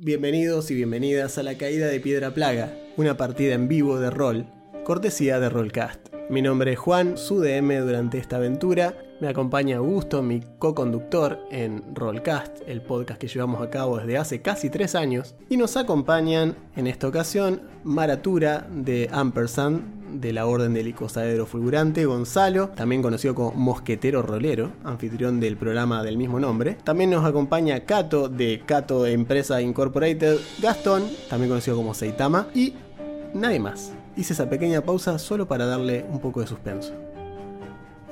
Bienvenidos y bienvenidas a La Caída de Piedra Plaga, una partida en vivo de rol, cortesía de Rollcast. Mi nombre es Juan, su DM durante esta aventura. Me acompaña Augusto, mi co-conductor en Rollcast, el podcast que llevamos a cabo desde hace casi tres años. Y nos acompañan en esta ocasión Maratura de Ampersand, de la Orden del Icosaedro Fulgurante, Gonzalo, también conocido como Mosquetero Rolero, anfitrión del programa del mismo nombre. También nos acompaña Cato de Cato Empresa Incorporated, Gastón, también conocido como Seitama, y nadie más. Hice esa pequeña pausa solo para darle un poco de suspenso.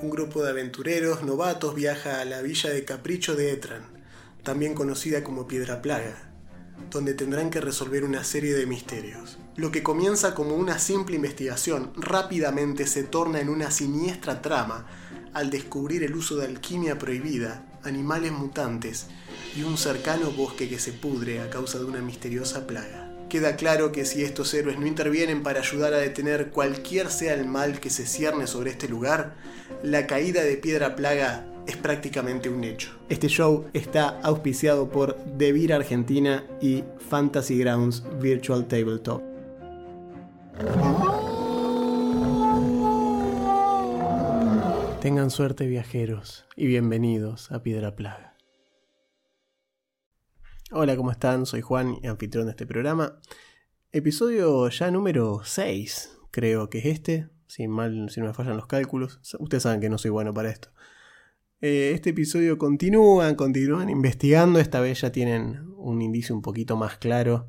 Un grupo de aventureros novatos viaja a la villa de Capricho de Etran, también conocida como Piedra Plaga, donde tendrán que resolver una serie de misterios. Lo que comienza como una simple investigación rápidamente se torna en una siniestra trama al descubrir el uso de alquimia prohibida, animales mutantes y un cercano bosque que se pudre a causa de una misteriosa plaga. Queda claro que si estos héroes no intervienen para ayudar a detener cualquier sea el mal que se cierne sobre este lugar, la caída de Piedra Plaga es prácticamente un hecho. Este show está auspiciado por Devir Argentina y Fantasy Grounds Virtual Tabletop. Tengan suerte viajeros y bienvenidos a Piedra Plaga. Hola, ¿cómo están? Soy Juan anfitrión de este programa. Episodio ya número 6, creo que es este, si mal si no me fallan los cálculos. Ustedes saben que no soy bueno para esto. Eh, este episodio continúan, continúan investigando, esta vez ya tienen un indicio un poquito más claro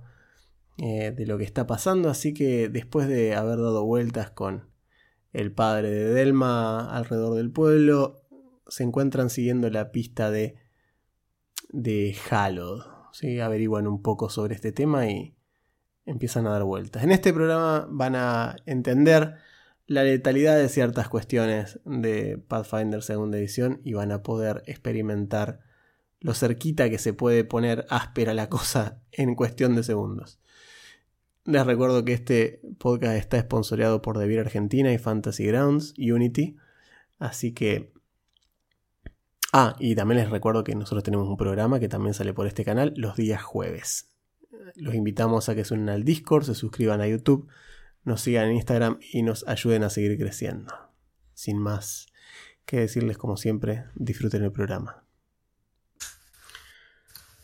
eh, de lo que está pasando, así que después de haber dado vueltas con el padre de Delma alrededor del pueblo, se encuentran siguiendo la pista de, de. ¿Sí? Averiguan un poco sobre este tema y empiezan a dar vueltas. En este programa van a entender la letalidad de ciertas cuestiones de Pathfinder segunda edición y van a poder experimentar lo cerquita que se puede poner áspera la cosa en cuestión de segundos. Les recuerdo que este podcast está sponsoreado por Devir Argentina y Fantasy Grounds, Unity. Así que... Ah, y también les recuerdo que nosotros tenemos un programa que también sale por este canal los días jueves. Los invitamos a que se unan al Discord, se suscriban a YouTube, nos sigan en Instagram y nos ayuden a seguir creciendo. Sin más que decirles, como siempre, disfruten el programa.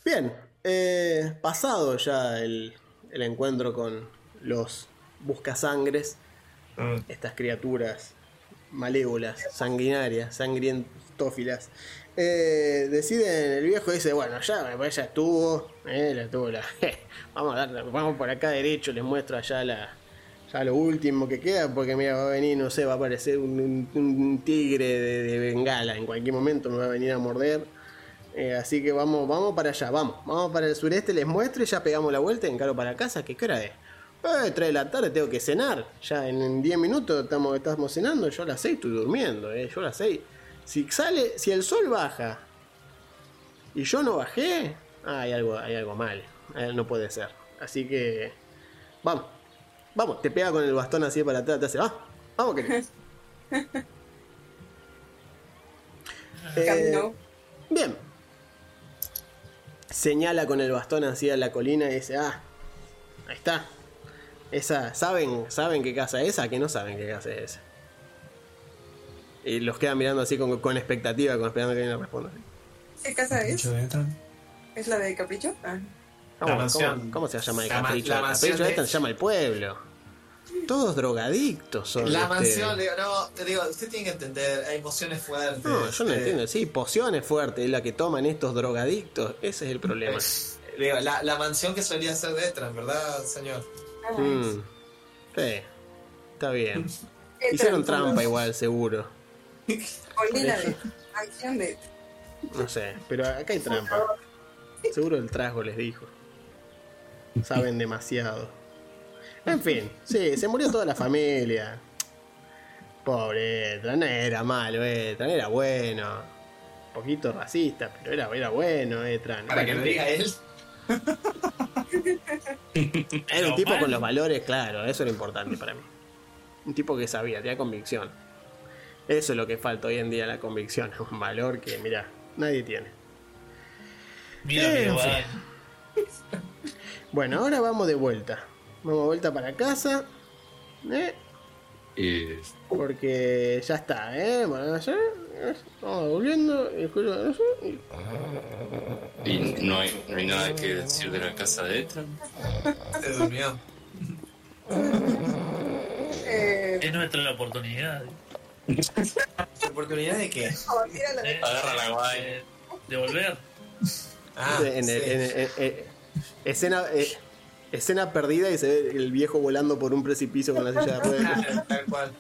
Bien, eh, pasado ya el, el encuentro con los buscasangres, mm. estas criaturas malévolas, sanguinarias, sangrientófilas. Eh, deciden, el viejo dice, bueno, ya, ya estuvo, eh, la tuvo la, vamos a dar, vamos por acá derecho, les muestro allá la, ya lo último que queda, porque mira, va a venir, no sé, va a aparecer un, tigre de, bengala, en cualquier momento me va a venir a morder. Eh, así que vamos, vamos para allá, vamos. Vamos para el sureste, les muestro y ya pegamos la vuelta, encaro para casa. ¿Qué hora es? Eh, 3 de la tarde tengo que cenar. Ya en 10 minutos estamos, estamos cenando. Yo a las 6 estoy durmiendo, eh. Yo a las 6. Si sale, si el sol baja y yo no bajé, ah, hay algo, hay algo mal. Eh, no puede ser. Así que. Vamos. Vamos, te pega con el bastón así para atrás, te hace, ah, vamos que. eh, bien, señala con el bastón hacia la colina y dice, ah, ahí está. Esa, ¿saben, ¿Saben qué casa es esa? Que no saben qué casa es esa. Y los quedan mirando así con, con expectativa, con esperando que alguien responda. ¿Qué casa es? ¿Es la de Capricho? Ah. ¿Cómo, ¿cómo, se llama el Capricho? Capricho se llama el pueblo. Todos drogadictos son. La este. mansión, digo, no, te digo, usted tiene que entender, hay emociones fuertes. No, yo no este. entiendo, sí, pociones fuertes, la que toman estos drogadictos, ese es el problema. digo, la, la, mansión que solía ser de Etran, ¿verdad, señor? Mm, sí, está bien. Hicieron trampa igual, seguro. Acción de No sé, pero acá hay trampa. Seguro el trasgo les dijo. Saben demasiado. En fin, sí, se murió toda la familia. Pobre Etran, no era malo, Etran, era bueno. Un poquito racista, pero era, era bueno, Etran. Para que lo diga él. Era un tipo con los valores, claro, eso era importante para mí. Un tipo que sabía, tenía convicción. Eso es lo que falta hoy en día, la convicción. Un valor que, mira, nadie tiene. Mira, mira, Bueno, ahora vamos de vuelta. Vamos de vuelta para casa. ¿eh? Y Porque ya está, ¿eh? Bueno, ya, eh, Vamos volviendo. Y no hay, no hay nada que decir de la casa de Ethan. Se durmió. Eh, Es nuestra oportunidad ¿Oportunidad de qué? Agarra la guay. de, de volver. Ah, en el- en el- en- eh, escena, eh, escena perdida y se ve el viejo volando por un precipicio con la silla de ruedas. Tal cual.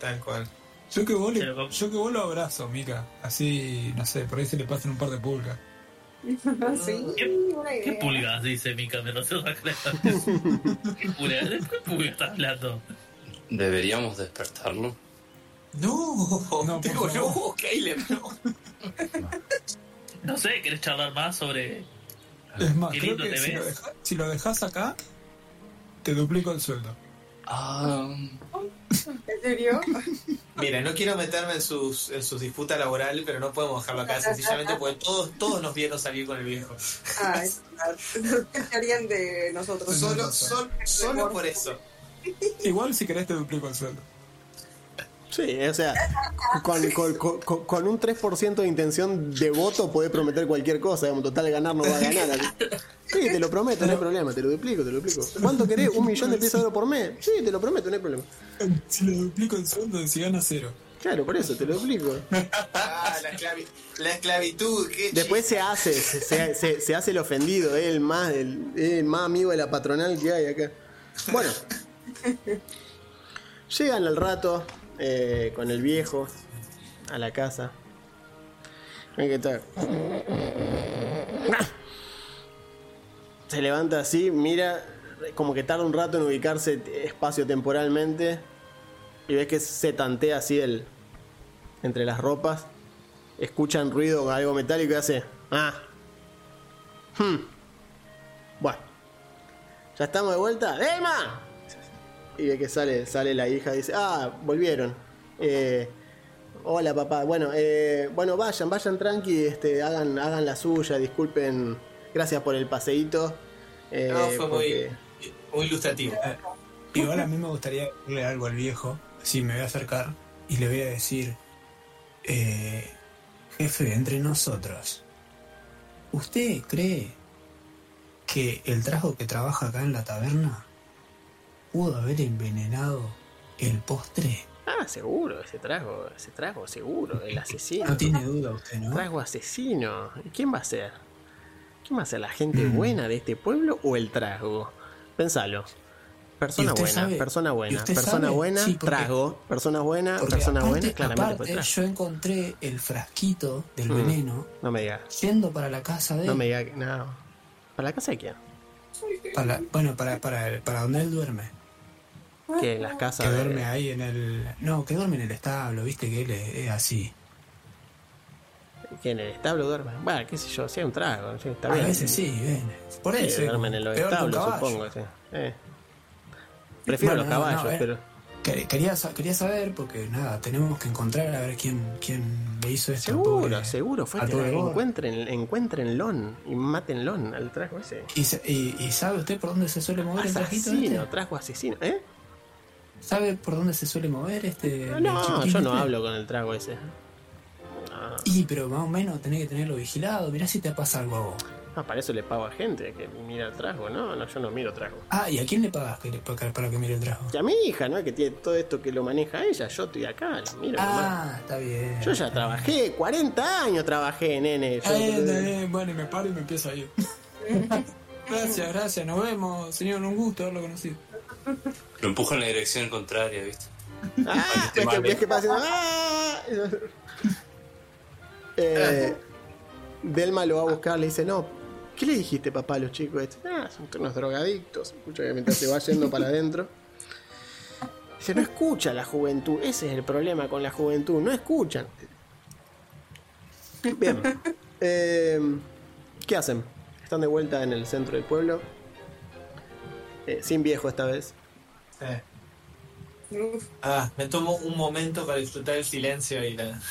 Tal cual. Yo que vos, le- yo que vos lo abrazo, Mica. Así, no sé, por ahí se le pasan un par de pulgas. Sí, ¿Qué, una ¿Qué idea. pulgas? Dice Mika, me lo sé ¿Qué pulgas? ¿De qué pulgas estás hablando? ¿Deberíamos despertarlo? No, No, digo, no, Caleb, no. No sé, ¿querés charlar más sobre...? Es más, Qué creo lindo que te si lo, deja- si lo dejas acá, te duplico el sueldo. Ah, ¿En serio? Mira, no quiero meterme en sus, en sus disputas laborales, pero no podemos dejarlo acá, sencillamente porque todos, todos nos vieron salir con el viejo. Ay, ¿qué harían de nosotros? Solo, sol- solo por eso. Igual si querés te duplico el sueldo. Sí, o sea, con, con- con- con- un 3% de intención de voto puede prometer cualquier cosa. Digamos, total, ganar no va a ganar. Sí, te lo prometo, no hay problema, te lo duplico, te lo duplico. ¿Cuánto querés? ¿Un millón de piezas de oro por mes? Sí, te lo prometo, no hay problema. Si lo duplico el sueldo, si gana cero. Claro, por eso, te lo duplico. Ah, la, esclavi- la esclavitud, qué Después se hace, se, se- se- hace el ofendido, es el más, el, es el más amigo de la patronal que hay acá. Bueno, llegan al rato eh, con el viejo a la casa. Ven que está. Se levanta así, mira, como que tarda un rato en ubicarse espacio-temporalmente. Y ves que se tantea así el, entre las ropas escuchan ruido, algo metálico y hace. Ah. Hmm. Bueno. Ya estamos de vuelta. ¡Elma! Y ve que sale, sale la hija y dice, ah, volvieron. Eh, hola papá. Bueno, eh, bueno, vayan, vayan tranqui, este, hagan, hagan la suya, disculpen. Gracias por el paseíto. Eh, No, fue muy, porque- muy ilustrativo. Igual a mí me gustaría decirle algo al viejo. Si me voy a acercar y le voy a decir: eh, Jefe, entre nosotros, ¿usted cree que el trago que trabaja acá en la taberna pudo haber envenenado el postre? Ah, seguro, ese trago, ese trago, seguro, el asesino. No tiene duda usted, ¿no? Trago asesino. ¿Y ¿Quién va a ser? ¿Quién va a ser? ¿La gente Mm. buena de este pueblo o el trago? Pensalo. Persona ¿Y usted buena, sabe- persona buena, persona sabe? buena, Sí, porque- trago, persona buena, persona aparte, buena, claramente aparte, trago. yo encontré el frasquito del Mm. veneno No me digas, yendo para la casa de no me digas, no. ¿Para la casa de quién? Para- bueno, para, para, para donde él duerme. Que las casas Que de- duerme ahí en el. No, que duerme en el establo, viste que él es, es así. que en el establo duerme. Bueno, qué sé yo, si hay un trago, sí, está a bien. veces sí, ven. Por Sí, eso. duermen en los que un establos, supongo, sí. Eh. Prefiero Bueno, los no, caballos, no, eh. pero. Que- Quería, quería saber, porque nada, tenemos que encontrar a ver quién, quién le hizo esto. Seguro, pobre- seguro, fue que Gord. encuentren, encuentrenlo y mátenlo al trago ese. ¿Y, y, y sabe usted por dónde se suele mover el trajito Asesino, este? trago asesino. ¿Eh? ¿Sabe por dónde se suele mover este? No, chiquitín yo no hablo con el trago ese. No, Y, pero más o menos tenés que tenerlo vigilado. Mirá si te pasa algo a vos. no, para eso le pago a gente que mira el trago. No, no, yo no miro trago. Ah, ¿y a quién le pagas para, que mire el trago? Y a mi hija, ¿no? Que tiene todo esto que lo maneja ella. Yo estoy acá, lo miro nomás. Ah, está bien. Yo ya trabajé, 40 años trabajé, nene. Yo- Eh, eh, bueno, y me paro y me empiezo a ir. gracias, gracias, nos vemos, señor, un gusto haberlo conocido. lo empuja en la dirección contraria, ¿viste? Ah, Para que que, pasa ¡ah! Eh, Delma lo va a buscar, le dice, no, ¿qué le dijiste papá a los chicos estos? Ah, son unos drogadictos. Escucha que mientras se va yendo para adentro. Dice, no escucha la juventud. Ese es el problema con la juventud, no escuchan. Bien. Eh, ¿Qué hacen? Están de vuelta en el centro del pueblo. Eh, sin viejo esta vez. Eh. Ah, me tomo un momento para disfrutar el silencio y la...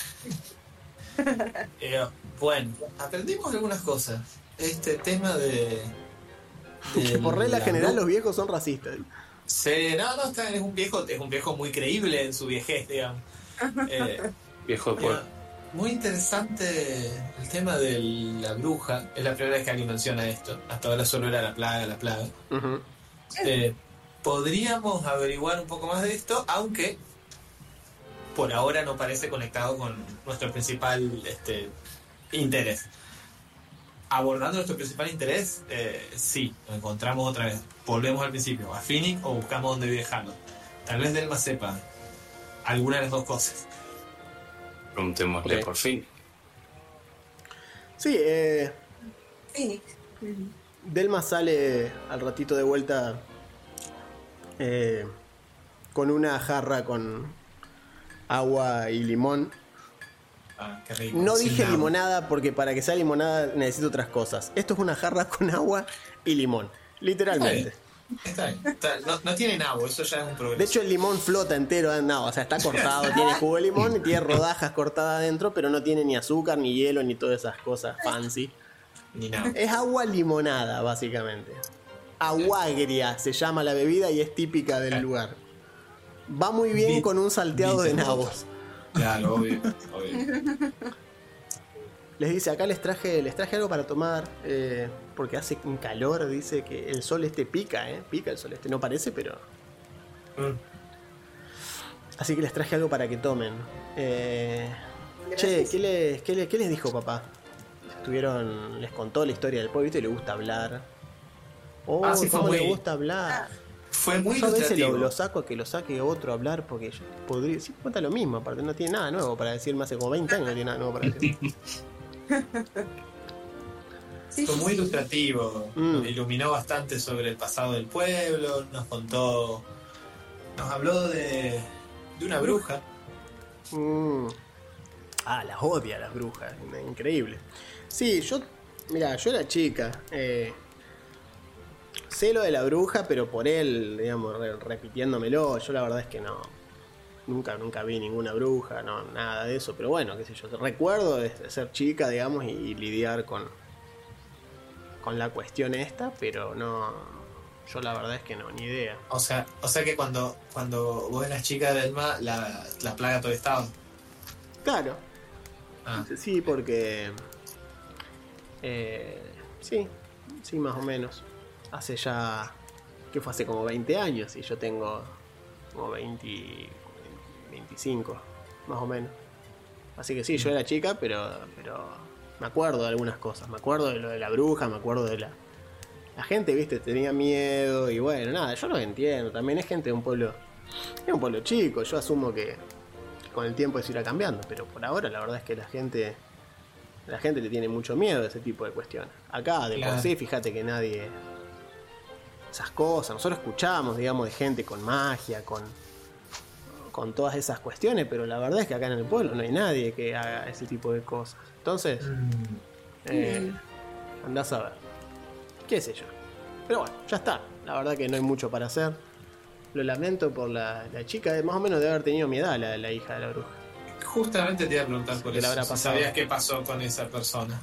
Eh, bueno, aprendimos algunas cosas. Este tema de, Por regla la general los viejos son racistas. Sí, no, no, está- es un viejo, es un viejo muy creíble en su viejez, digamos. Eh, Viejo de muy interesante el tema de la bruja. Es la primera vez que alguien menciona esto. Hasta ahora solo era la plaga, la plaga. Ujú. Eh, podríamos averiguar un poco más de esto, aunque por ahora no parece conectado con nuestro principal este, interés. Abordando nuestro principal interés, eh, sí, lo encontramos otra vez. Volvemos al principio, a Phoenix o buscamos dónde viajando. Tal vez Delma sepa alguna de las dos cosas. Preguntémosle por fin. Sí, eh, Phoenix. Delma sale al ratito de vuelta eh, con una jarra con agua y limón. Ah, qué rico. No dije agua. limonada porque para que sea limonada necesito otras cosas. Esto es una jarra con agua y limón, literalmente. Está bien. Está- no, no tienen agua, eso ya es un progreso. De hecho el limón flota entero, eh, no, o sea, está cortado, tiene jugo de limón y tiene rodajas cortadas adentro, pero no tiene ni azúcar, ni hielo, ni todas esas cosas fancy. Ni nada. Es agua limonada, básicamente. Aguagria se llama la bebida y es típica del lugar. Va muy bien con un salteado de nabos. Claro, obvio. obvio. Les dice, acá les traje, les traje algo para tomar, eh, porque hace un calor, dice que el sol este pica, ¿eh? Pica el sol este, no parece, pero... Mm. Así que les traje algo para que tomen. Eh, che. ¿qué les, qué, les, qué les dijo papá? Estuvieron, les contó la historia del pueblo, ¿viste? Le gusta hablar. Oh, Ah, sí, fue cómo le muy- gusta hablar. Fue muy Yo a veces lo, saco a que lo saque otro a hablar porque yo podría. Sí, cuenta lo mismo, aparte no tiene nada nuevo para decirme hace como 20 años, no tiene nada nuevo para decir. Sí, Fue muy sí. ilustrativo, Mm. iluminó bastante sobre el pasado del pueblo, nos contó, nos habló de, de una bruja. Mm. Ah, las odia las brujas, increíble. Sí, yo, mira, yo era chica. eh, sé lo de la bruja, pero por él, digamos, re- repitiéndomelo, yo la verdad es que no. Nunca, nunca vi ninguna bruja, no, nada de eso, pero bueno, qué sé yo. Recuerdo de, ser chica, digamos, y, y lidiar con, con la cuestión esta, pero no. Yo la verdad es que no, ni idea. O sea, o sea que cuando, cuando vos eras chica del mar, la, la plaga todavía estaba. Claro, Ah, Sí, porque. Eh, sí, sí, más o menos. Hace ya. que fue hace como 20 años y yo tengo como 20. 25, más o menos. Así que sí, yo era chica, pero. pero me acuerdo de algunas cosas. Me acuerdo de lo de la bruja, me acuerdo de la. La gente, viste, tenía miedo y bueno, nada, yo lo entiendo. También es gente de un pueblo. Es un pueblo chico, yo asumo que con el tiempo eso irá cambiando, pero por ahora la verdad es que la gente la gente le tiene mucho miedo a ese tipo de cuestiones. Acá de por sí, fíjate que nadie esas cosas, nosotros escuchamos, digamos, de gente con magia, con con todas esas cuestiones, pero la verdad es que acá en el pueblo no hay nadie que haga ese tipo de cosas. Entonces, mm, eh, andás a ver. ¿Qué sé yo? Pero bueno, ya está. La verdad que no hay mucho para hacer. Lo lamento por la, la chica, de más o menos de haber tenido mi edad, la, la hija de la bruja. Justamente te iba a preguntar por ¿Qué le eso. habrá si pasado? ¿Sabías qué pasó con esa persona?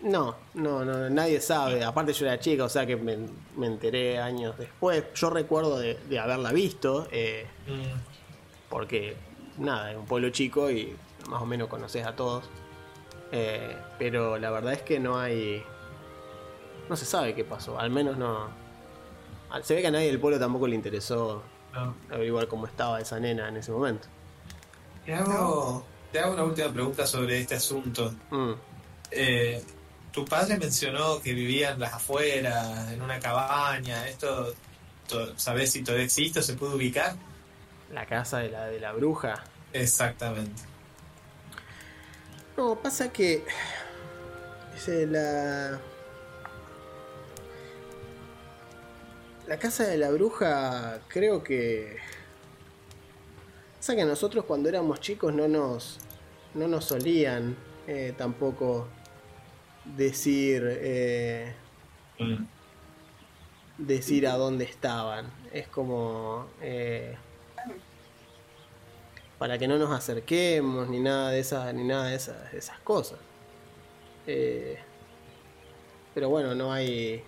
No, no, no, nadie sabe. Aparte yo era chica, o sea que me, me enteré años después. Yo recuerdo de, de haberla visto, eh, Mm, porque nada, es un pueblo chico y más o menos conoces a todos. Eh, pero la verdad es que no hay... No se sabe qué pasó, al menos no... Se ve que a nadie del pueblo tampoco le interesó no. averiguar cómo estaba esa nena en ese momento. Te hago, te hago una última pregunta sobre este asunto. Mm. Eh, tu padre mencionó que vivían en las afueras, en una cabaña. ¿Esto to- sabes si todavía existe o se puede ubicar? La casa de la, de la bruja. Exactamente. No, pasa que. Dice la. La casa de la bruja, creo que. Pasa que a nosotros cuando éramos chicos no nos. No nos solían eh, tampoco decir. eh, Mm, decir a dónde estaban. Es como. eh, para que no nos acerquemos, ni nada de esas, ni nada de esas, de esas cosas. Eh, pero bueno, no hay.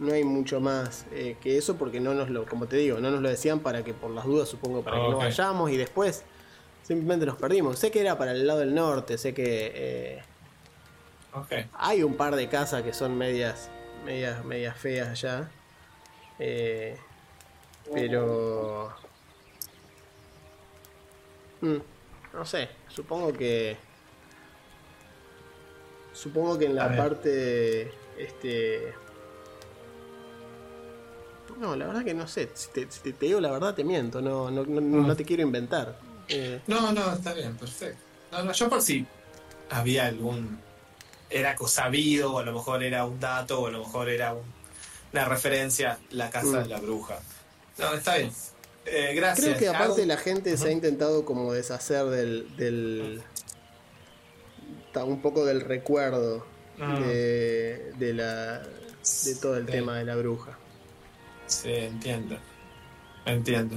No hay mucho más eh, que eso porque no nos lo, como te digo, no nos lo decían para que por las dudas, supongo, para que no vayamos y después simplemente nos perdimos. Sé que era para el lado del norte, sé que eh, hay un par de casas que son medias, medias, medias feas allá. Eh, pero... Mm, no sé, supongo que... Supongo que en la parte... Este... No, la verdad que no sé. Si te, si te- digo la verdad, te miento. No, no, no, no te quiero inventar. Eh, No, no, está bien, perfecto. No, no, yo por si había algún. Era sabido, o a lo mejor era un dato, o a lo mejor era un- una referencia, la casa Mm. de la bruja. No, está bien. Eh, gracias. Creo que aparte Hago- la gente se ha intentado como deshacer del, del un poco del recuerdo Ah. de, de la de todo el Sí. tema de la bruja. Sí, entiendo. Entiendo.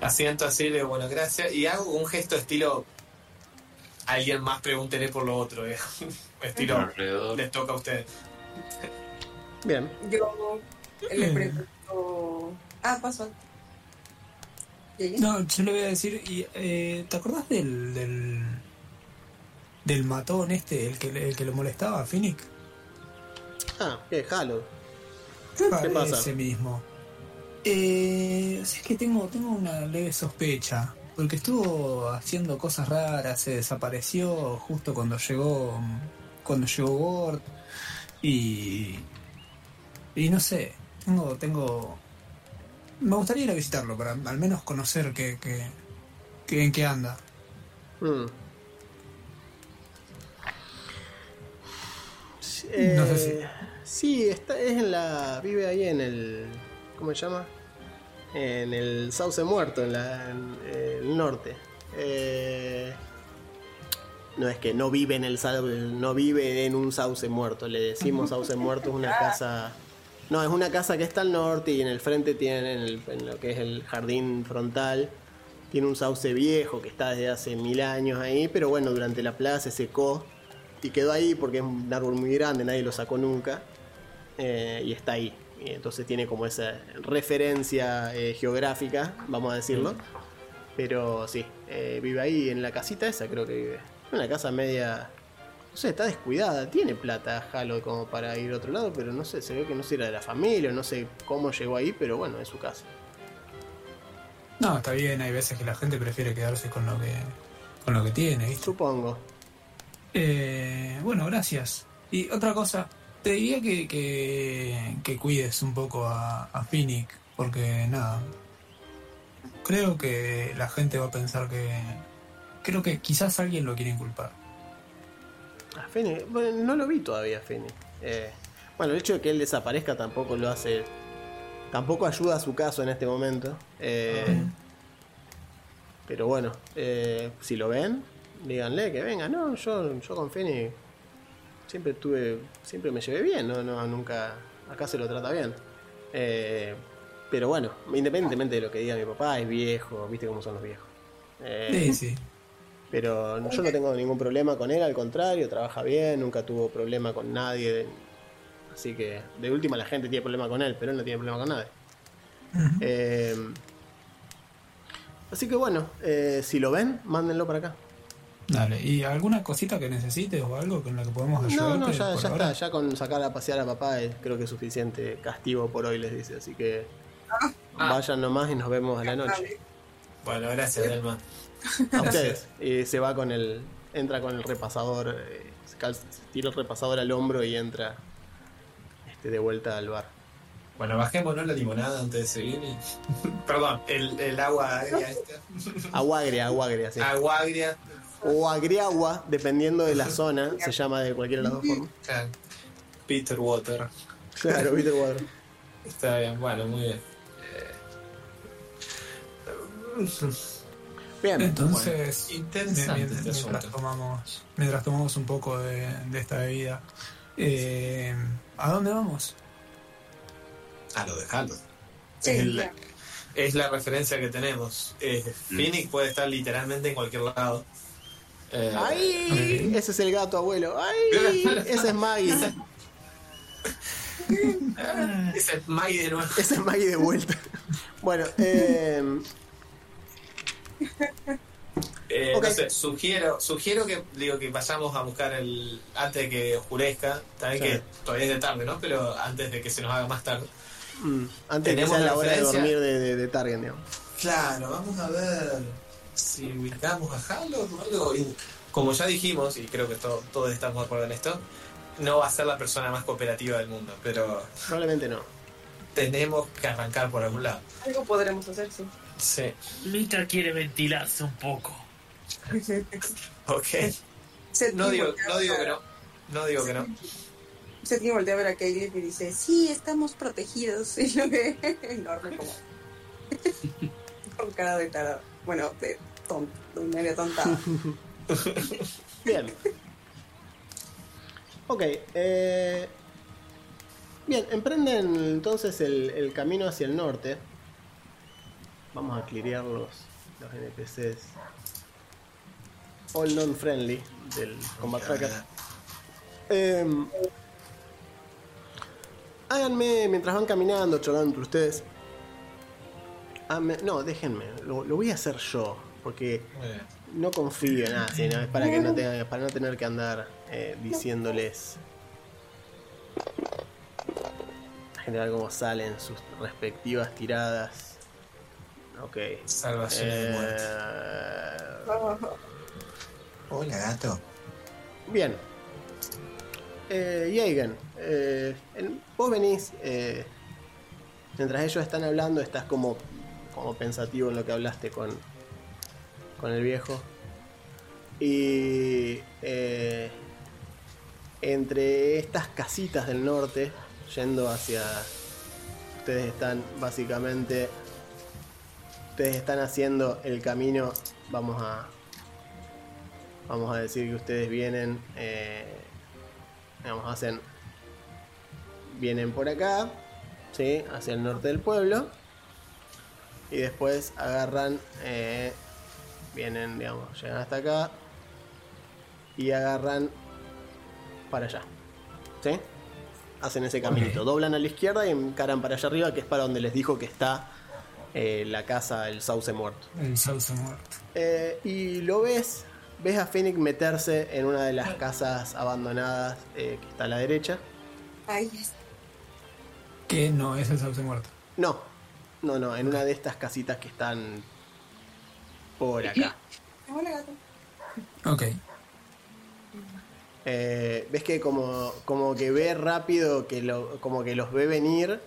Asiento así, le digo, bueno, gracias. Y hago un gesto estilo. Alguien más pregúntele por lo otro, eh. estilo. Alrededor. Les toca a ustedes. Bien, Yo le pregunto. Ah, pasó. No, yo le voy a decir, y, eh, ¿te acordás del, del del matón este, el que, el que lo molestaba a Phoenix? ah, qué pasa? Mismo. Eh, o sea, es que tengo, tengo una leve sospecha, porque estuvo haciendo cosas raras, se desapareció justo cuando llegó cuando llegó Gord y y no sé, tengo tengo me gustaría ir a visitarlo para al menos conocer qué, qué- en qué anda. Mm. No sé si- eh, sí, está, es en la. vive ahí en el. ¿Cómo se llama? En el Sauce Muerto, en, la, en el norte. Eh, no es que no vive en el no vive en un sauce muerto, le decimos sauce muerto, es una casa. No, es una casa que está al norte y en el frente tiene, en, el- en lo que es el jardín frontal, tiene un sauce viejo que está desde hace mil años ahí, pero bueno, durante la plaza se secó y quedó ahí porque es un árbol muy grande, nadie lo sacó nunca eh, y está ahí. Y entonces tiene como esa referencia eh, geográfica, vamos a decirlo. Pero sí, eh, vive ahí en la casita esa, creo que vive. Una casa media. No sé, está descuidada. Tiene plata Halo como para ir a otro lado, pero no sé, se ve que no sé, era de la familia, no sé cómo llegó ahí, pero bueno, es su casa. No, está bien, hay veces que la gente prefiere quedarse con lo que con lo que tiene, ¿viste? Supongo. Eh, bueno, gracias. Y otra cosa, te diría que, que, que cuides un poco a, a Phoenix, porque nada, creo que la gente va a pensar que... Creo que quizás alguien lo quiere inculpar. A Fene, bueno, no lo vi todavía, Fene. Eh, bueno, el hecho de que él desaparezca tampoco lo hace. Tampoco ayuda a su caso en este momento. Eh, Pero bueno, eh, si lo ven, díganle que venga. No, yo, yo con Fene siempre tuve. Siempre me llevé bien, no, no, nunca. Acá se lo trata bien. Eh, pero bueno, independientemente de lo que diga mi papá, es viejo, viste cómo son los viejos. Eh, Sí, sí. pero yo no tengo ningún problema con él, al contrario, trabaja bien, nunca tuvo problema con nadie. de- Así que de última la gente tiene problema con él, pero él no tiene problema con nadie. Eh, así que bueno, eh, si lo ven, mándenlo para acá. Dale, ¿y alguna cosita que necesites o algo con la que podemos ayudarte? No, no, ya, ya está, ya con sacar a pasear a papá eh, creo que es suficiente castigo por hoy, les dice. Así que vayan nomás y nos vemos a la noche. Bueno, gracias, Delma. A ustedes. Y se va con el. Entra con el repasador. eh, se tira el repasador al hombro y entra este, de vuelta al bar. Bueno, bajémonos la limonada antes de seguir. y- Perdón, el, el agua agria esta. Agua agria, agua agria, sí. Agua agria. O agriagua, dependiendo de la zona, se llama de cualquiera de las dos formas. Peter Water. Claro, el cuadro. Está bien, bueno, muy bien. Bien, Entonces, Bueno, mientras, asunto. tomamos, mientras tomamos un poco de, de esta bebida, eh, ¿a dónde vamos? Ah, lo dejalo. Sí, es, el- ya. es la referencia que tenemos. Eh, Phoenix puede estar literalmente en cualquier lado. Eh, ¡Ay! Ese es el gato, abuelo. ¡Ay! Ese es Maggie. Ese Maggie de nuevo. Ese es Maggie de vuelta. bueno, eh, Eh. No sé, sugiero, sugiero que digo que vayamos a buscar el. antes de que oscurezca. También Sí. que todavía es de tarde, ¿no? Pero antes de que se nos haga más tarde. mm, antes de que Tenemos sea la hora de dormir de, de, de Target, digamos. Claro, vamos a ver si ubicamos a Halo o algo. Y como ya dijimos, y creo que to- todos estamos de acuerdo en esto, no va a ser la persona más cooperativa del mundo, pero Probablemente no. tenemos que arrancar por algún lado. Algo podremos hacer, sí. Sí, Mitra quiere ventilarse un poco. ok. No digo, no que no. No digo que no. Seth voltea a ver a Caitlyn y dice, sí, estamos protegidos. Y lo ve enorme como... con cara de tarado. Bueno, de tonto, de medio tontada. Bien. Ok. eh, bien, emprenden entonces el, el camino hacia el norte. Vamos a clirear los, los NPCs. All non-friendly del Combat Tracker. Em, háganme, mientras van caminando, charlando entre ustedes. Háganme- no, déjenme, lo, lo voy a hacer yo. Porque no confío en nada, sino es para que no tenga, para no tener que andar eh, diciéndoles en general cómo salen sus respectivas tiradas. Ok. Salvación de muerte. Eh, Hola, gato. bien. Eh, Jagen, eh, vos venís, eh, mientras ellos están hablando, estás como, como pensativo en lo que hablaste con, con el viejo. Y eh, entre estas casitas del norte, yendo hacia... Ustedes están básicamente... Ustedes están haciendo el camino, vamos a... Vamos a decir que ustedes vienen... eh, digamos, hacen... Vienen por acá, ¿sí? Hacia el norte del pueblo. Y después agarran... eh, vienen, digamos, llegan hasta acá y agarran para allá. ¿Sí? Hacen ese caminito. Doblan a la izquierda y encaran para allá arriba, que es para donde les dijo que está eh, la casa, el sauce muerto. El sauce muerto. Eh, y lo ves, ves a Phoenix meterse en una de las casas abandonadas eh, que está a la derecha. Ahí está. Que no es el sauce muerto. No, no, no, en una de estas casitas que están por acá. Ok. Eh, ves que como, como que ve rápido, que lo, como que los ve venir.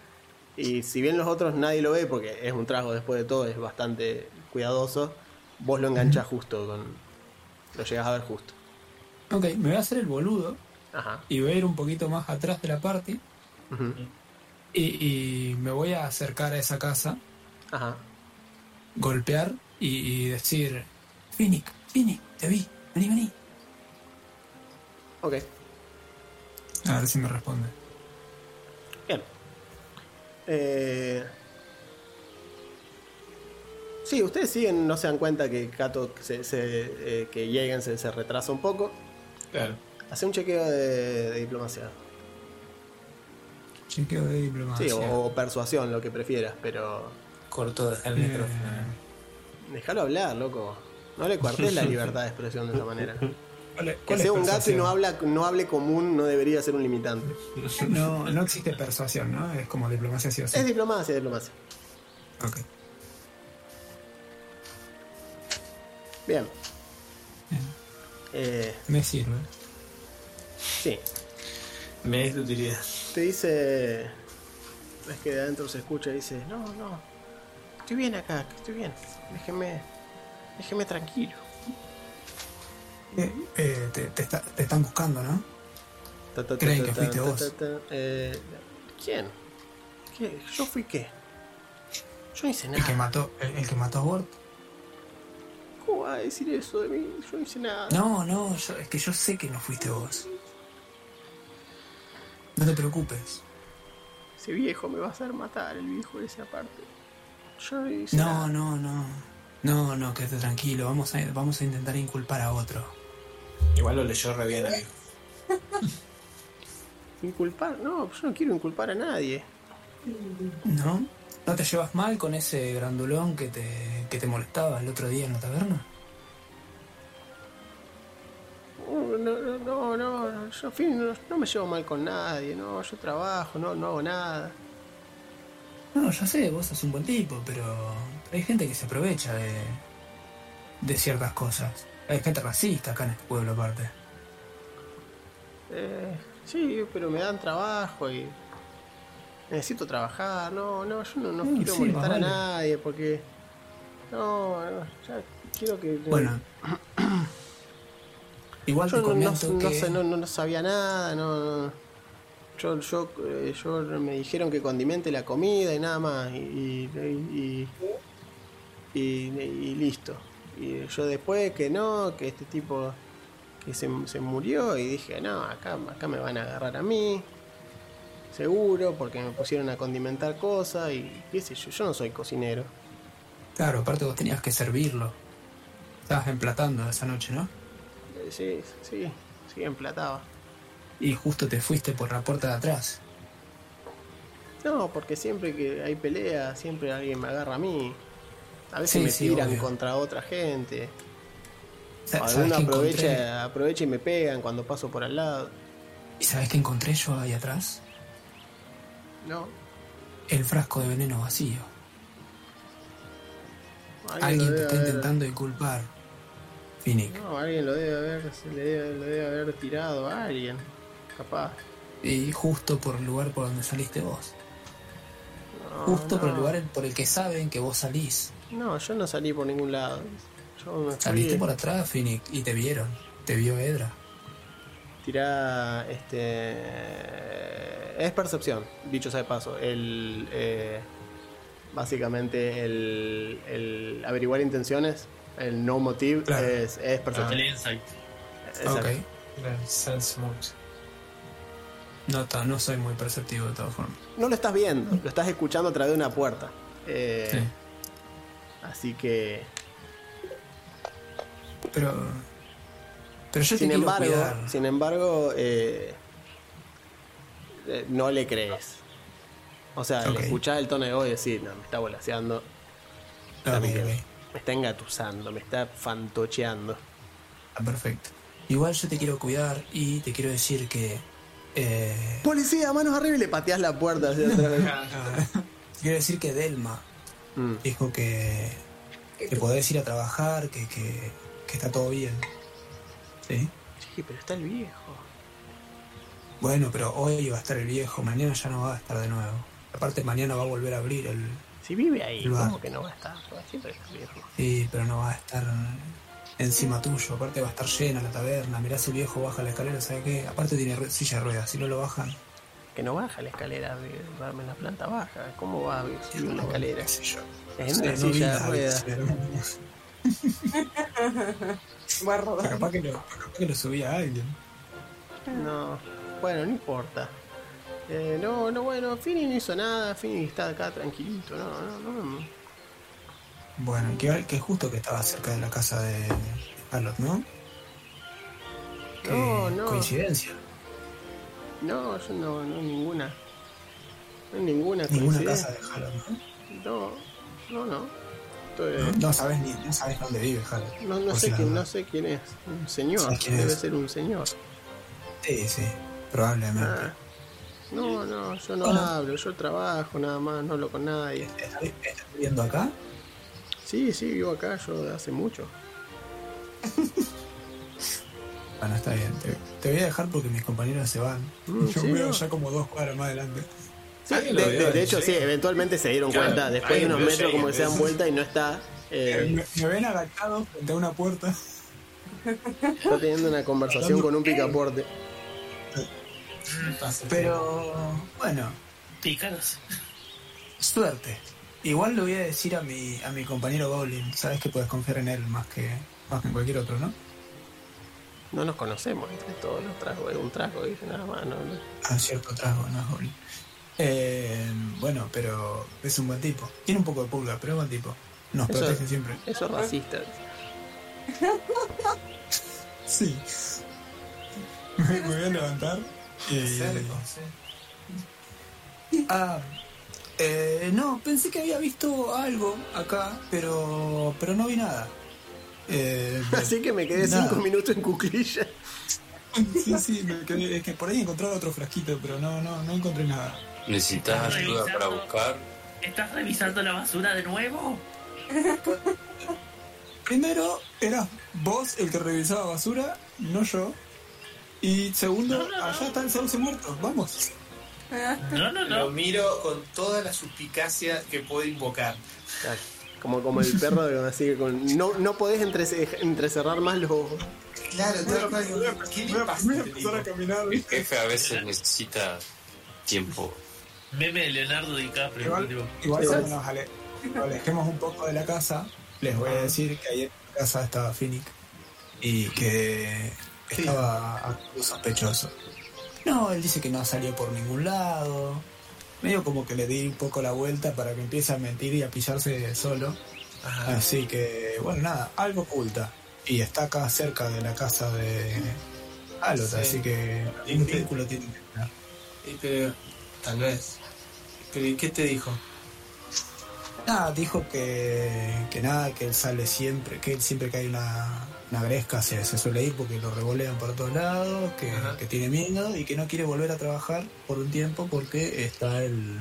Y si bien los otros nadie lo ve, porque es un trago después de todo, es bastante cuidadoso, vos lo enganchas justo con. Lo llegas a ver justo. Ok, me voy a hacer el boludo Ajá. y voy a ir un poquito más atrás de la party ujú, y, y me voy a acercar a esa casa, Ajá. golpear y, y decir, Phoenix, Phoenix, te vi, vení, vení. Ok. A ver si me responde. Bien. Eh... Sí, ustedes siguen, no se dan cuenta que Kato se, se- eh, que lleguen se, se retrasa un poco. Claro. Hace un chequeo de, de diplomacia. Chequeo de diplomacia. Sí, o, o persuasión, lo que prefieras, pero. Corto dejar el Eh, micrófono. Déjalo hablar, loco. No le cuartes la libertad de expresión de esa manera. ¿cuál es- Que sea un gato y no, habla, no hable común no debería ser un limitante. No, no existe persuasión, ¿no? Es como diplomacia sí o sí. Es diplomacia, diplomacia. Ok. Bien. Bien. Eh, Me sirve. sí. Me es de utilidad. Te dice. Es que de adentro se escucha y dice: No, no. Estoy bien acá, estoy bien. Déjeme. Déjeme tranquilo. Eh, eh, te, te está- te están buscando, ¿no? Ta, ta, ta, Creen ta, que fuiste ta, vos. ta, ta. Eh, ¿Quién? ¿Qué? ¿Yo fui qué? Yo no hice El que nada. mató, el, el que mató a Ward. ¿Cómo va a decir eso de mí? Yo no hice nada. No, no, yo- es que yo sé que no fuiste vos. No te preocupes. Ese viejo me va a hacer matar, el viejo de esa parte. Yo no hice No, nada. no, no. No, no, quédate tranquilo. Vamos a, vamos a intentar inculpar a otro. Igual lo leyó re bien, amigo. inculpar, no, yo no quiero inculpar a nadie. ¿No? ¿No te llevas mal con ese grandulón que te, que te molestaba el otro día en la taberna? No, no, no, no, no, yo Fini, no, no me llevo mal con nadie, no, yo trabajo, no, no hago nada. No, ya sé, vos sos un buen tipo, pero hay gente que se aprovecha de, de ciertas cosas. Hay gente racista acá en este pueblo aparte. Eh, sí, pero me dan trabajo y necesito trabajar, no, no, yo no, no Mm, quiero sí, molestar a nadie porque no, no, ya quiero que Bueno. Igual yo te no, no, sé, no, no, sabía nada, no, yo, yo, eh, yo me dijeron que condimente la comida y nada más y, y, y, y- y listo. Y yo después que no, que este tipo que se, se murió y dije, no, acá, acá me van a agarrar a mí, seguro, porque me pusieron a condimentar cosas y qué sé yo, yo no soy cocinero. Claro, aparte vos tenías que servirlo. Estabas emplatando esa noche, ¿no? Sí, sí, sí, emplataba. Y justo te fuiste por la puerta de atrás. No, porque siempre que hay pelea, siempre alguien me agarra a mí. A veces Sí, me sí, tiran obvio. contra otra gente. Sa- ¿Sabes Alguno aprovecha, aprovecha y me pegan cuando paso por al lado. ¿Y sabes qué encontré yo ahí atrás? No, El frasco de veneno vacío. alguien, te está intentando inculpar. Finnick. No, alguien lo debe haber, se le debe, lo debe haber tirado a alguien. Capaz. Y justo por el lugar por donde saliste vos. No, Justo por el lugar por el que saben que vos salís. No, yo no salí por ningún lado. Yo me fui. Saliste por atrás, Finnick, y te vieron. Te vio Edra. Tirá, este... Es percepción, dicho sea de paso. El... eh, básicamente el, el averiguar intenciones, el no motive, Claro. es, es percepción. El insight. Exacto. Ok. El sense moves. No, no soy muy perceptivo de todas formas. No lo estás viendo, lo estás escuchando a través de una puerta. Eh, Sí. Así que... Pero. Pero yo Sin te embargo, cuidar. sin embargo, eh, eh, no le crees. O sea, Ok. le escuchás el tono de voz y decís, no, me está volaseando, Ok, Bien. Me está engatusando, me está fantocheando. Ah, perfecto. Igual yo te quiero cuidar y te quiero decir que. Eh, Policía, manos arriba y le pateás la puerta hacia atrás. quiero decir que Delma Mm. dijo que, Que podés ir a trabajar, que, que, que está todo bien. ¿Sí? Sí, pero está el viejo. Bueno, pero hoy va a estar el viejo, mañana ya no va a estar de nuevo. Aparte, mañana va a volver a abrir el. Si vive ahí. ¿cómo que no va a estar? Siempre está viejo. Sí, pero no va a estar encima tuyo. Aparte, va a estar llena la taberna. Mirá si el viejo baja la escalera, ¿sabe qué? Aparte, tiene silla de ruedas. Si no lo bajan, Que no baja la escalera, en la planta baja. ¿Cómo va a subir una escalera? qué sé yo. Es una silla de ruedas. Va a rodar. Capaz que, lo, capaz que lo subía a alguien. No, bueno, no importa. Eh, no, no, bueno, Fini no hizo nada, Fini está acá tranquilito, no, no, no. Bueno, que, que justo que estaba cerca de la casa de Charlotte, ¿no? Qué No, no. coincidencia. No, yo no, no ninguna. No ninguna Ninguna coincidencia. casa de Charlotte, ¿no? No, no, no. No, no sabes ni no sabes dónde vive Charlotte. no, no sé quién, no sé quién es. Un señor, ¿Sabes quién debe es? ser un señor. Sí, sí, probablemente. Ah. No, no, yo no Bueno. hablo, yo trabajo nada más, no hablo con nadie. ¿Estás estás viviendo acá? Sí, sí, vivo acá yo de hace mucho. Bueno, está bien. Te, te voy a dejar porque mis compañeros se van. Mm, Yo sí, veo no. ya como dos cuadras más adelante. Sí, de, hecho, sí. sí, eventualmente se dieron Claro, cuenta, después de unos metros como que se dan vuelta y no está. eh, Me, me ven agachado frente a una puerta. está teniendo una conversación con un picaporte. Pero bueno, Pícaros. suerte. Igual le voy a decir a mi, a mi compañero Goblin, sabes que puedes confiar en él más que, más que en cualquier otro, ¿no? No nos conocemos entre todos los tragos, es un trago, dice nada más. No. Ah, cierto trago, no es Goblin. Eh, bueno, pero es un buen tipo. Tiene un poco de pulga, pero es buen tipo. Nos Eso- protege siempre. Eso es racista. Sí. Me voy a levantar Eh, sí. Ah, eh, no, pensé que había visto algo acá, pero pero no vi nada. Eh, Así que me quedé nada. cinco minutos en cuclilla. Sí, sí, me quedé- es que por ahí encontraba otro frasquito, pero no, no, no encontré nada. ¿Necesitas ayuda para buscar? ¿Estás revisando la basura de nuevo? Primero, eras vos el que revisaba basura, no yo. Y segundo, No, no, no. allá está el sauce muerto, vamos. No, no, Lo no. miro con toda la suspicacia que puedo invocar. Como, como el perro de así que con. No, no podés entrece- entrecerrar más los. Claro, tal cual. ¿Qué le pasa? a este tipo? caminar. El jefe a veces necesita tiempo. Meme de Leonardo DiCaprio. Igual, igual cuando nos ale- alejemos un poco de la casa, les voy a decir que ayer en la casa estaba Phoenix y que estaba sospechoso. No, él dice que no salió por ningún lado. Medio como que le di un poco la vuelta para que empiece a mentir y a pillarse solo. Ajá. Así que, bueno, nada, algo oculta. Y está acá cerca de la casa de Alot, Sí. así que ¿Y un vínculo tiene que tener. Y pero, tal vez. Pero, ¿y qué te dijo? Nada, dijo que, que nada, que él sale siempre, que él siempre que hay una, una gresca se, se suele ir porque lo revolean por todos lados, que, que tiene miedo y que no quiere volver a trabajar por un tiempo porque está el,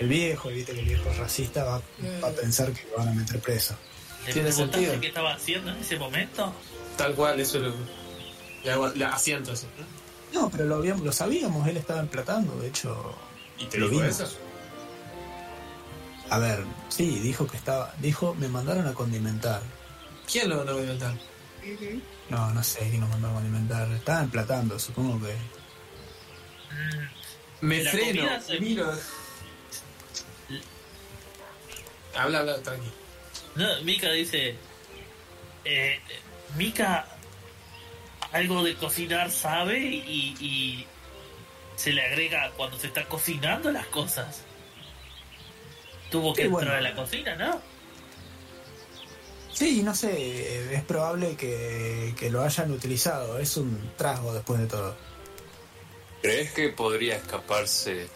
el viejo, y viste que el viejo racista va, va a pensar que lo van a meter preso. ¿Le Tiene preguntaste sentido. qué estaba haciendo en ese momento? Tal cual, eso lo. Le, hago- le asiento eso. No, pero lo, habíamos, lo sabíamos, él estaba emplatando, de hecho. ¿Y te Lo dijo eso? A ver, sí, dijo que estaba, dijo, me mandaron a condimentar. ¿Quién lo mandó a? Ujú. No, no sé quién lo mandó a condimentar, estaba emplatando, supongo que... Mm, Me La freno, se- miro. Habla, habla, tranqui. No, Mika dice. Eh, Mika algo de cocinar sabe y, y se le agrega cuando se está cocinando las cosas. Tuvo que Sí, entrar bueno. a la cocina, ¿no? Sí, no sé, es probable que, que lo hayan utilizado, es un trasgo después de todo. ¿Crees que podría escaparse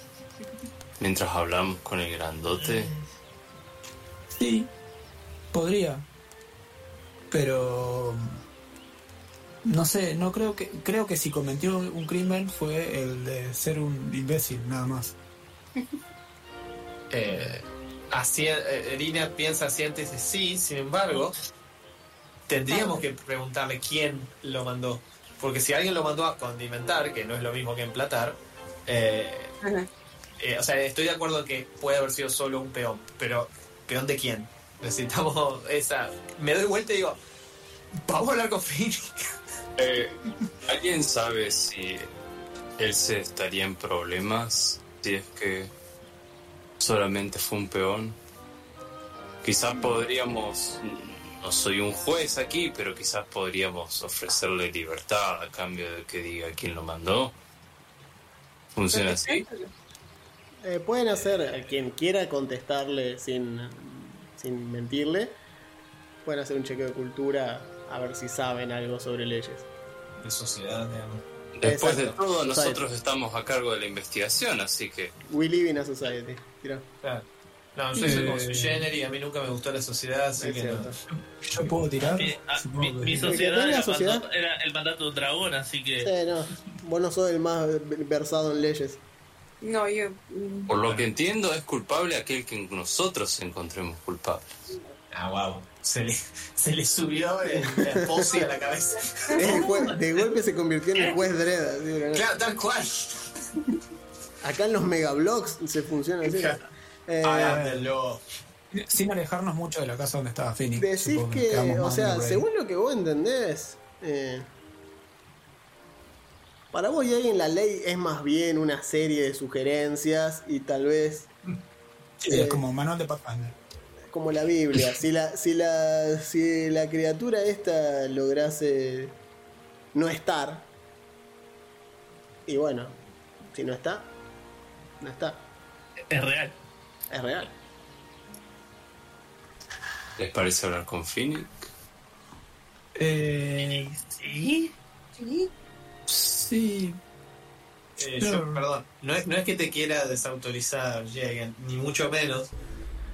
mientras hablamos con el grandote? Sí, podría. Pero no sé, no creo que creo que si cometió un crimen fue el de ser un imbécil, nada más. Eh, así, eh, Erina piensa asiente y dice sí, sin embargo, tendríamos que preguntarle quién lo mandó. Porque si alguien lo mandó a condimentar, que no es lo mismo que emplatar, eh, eh, o sea, estoy de acuerdo en que puede haber sido solo un peón, pero ¿peón de quién? Necesitamos esa... Me doy vuelta y digo, vamos a hablar con Phoenix. Eh, ¿Alguien sabe si él se estaría en problemas si es que solamente fue un peón? Quizás podríamos, no soy un juez aquí, pero quizás podríamos ofrecerle libertad a cambio de que diga quién lo mandó. ¿Funciona así? Eh, pueden hacer, a quien quiera contestarle sin, sin mentirle, pueden hacer un chequeo de cultura a ver si saben algo sobre leyes. De sociedad, digamos. Después de todo, Society. nosotros estamos a cargo de la investigación, así que We live in a society. Tira. Claro. No, yo soy como sui generis, a mí nunca me gustó la sociedad, así Es que cierto. no. Yo puedo tirar. Mi, ah, mi- mi sociedad, era, sociedad. mandato- era el mandato de un dragón, así que. Sí, no. Vos no sos el más versado en leyes. No, yo. mm, por lo que entiendo es culpable aquel que nosotros encontremos culpable. Ah, wow. Se le, se le subió el, el posi a la cabeza. Es el juez- de golpe se convirtió en el juez ¿no? Claro, tal cual. Acá en los megablogs se funciona así. Eh, Háganlo. Sin alejarnos mucho de la casa donde estaba Phoenix. decís supongo que, o sea, ahí. según lo que vos entendés, eh, para vos y alguien la ley es más bien una serie de sugerencias y tal vez Sí, eh, es como manual de Pathfinder. como la Biblia. Si la, si la, si la criatura esta lograse no estar, y bueno, si no está, no está, Es real. es real. ¿Les parece hablar con Phoenix? Eh, ¿Sí? Sí. sí. Eh, yo, perdón, no es, no es que te quiera desautorizar, Jagan, ni mucho menos.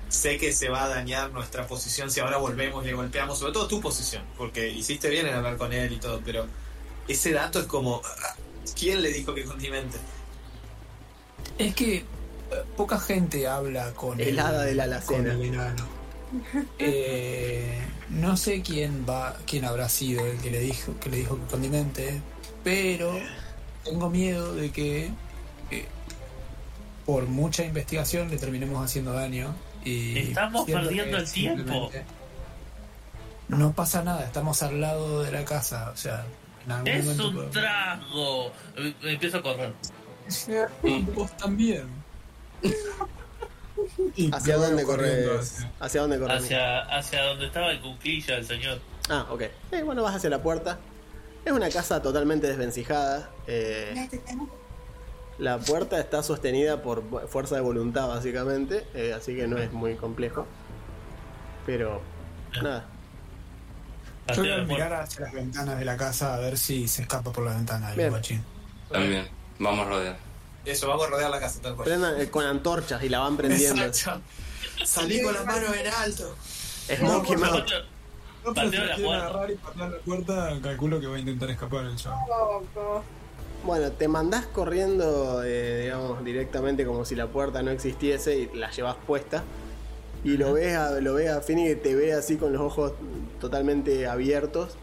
Sé que se va a dañar nuestra posición si ahora volvemos y le golpeamos, sobre todo tu posición, porque hiciste bien en hablar con él y todo, pero ese dato es como, ah, ¿quién le dijo que condimente? Es que eh, poca gente habla con El hada de la con alacena. el enano. Eh, no sé quién va, quién habrá sido el que le dijo que le dijo que condimente, pero tengo miedo de que eh, por mucha investigación le terminemos haciendo daño y Estamos perdiendo el tiempo. No pasa nada, estamos al lado de la casa, o sea, en algún Es momento un podemos- trago. Eh, Empiezo a correr. Vos también. Y ¿Hacia dónde corres? hacia- ¿Hacia dónde corres? Hacia, hacia donde estaba el cuclilla del señor. Ah, ok. Eh, bueno, vas hacia la puerta. Es una casa totalmente desvencijada. eh, la puerta está sostenida por fu- fuerza de voluntad, básicamente. eh, así que no es muy complejo. Pero, nada. Yo voy a mirar hacia las ventanas de la casa a ver si se escapa por la ventana el Bien. guachín. También, vamos a rodear. Eso, vamos a rodear la casa tal cual. Prendan eh, con antorchas y la van prendiendo. Exacto. Salí con las manos en alto. Smokey No, Mouth. Pateo- Pateo la puerta. agarrar y patear la puerta, calculo que va a intentar escapar el chavo. Bueno, te mandás corriendo, eh, digamos, directamente como si la puerta no existiese y la llevas puesta. Y lo ves a, lo ves a Finny que te ve así con los ojos totalmente abiertos.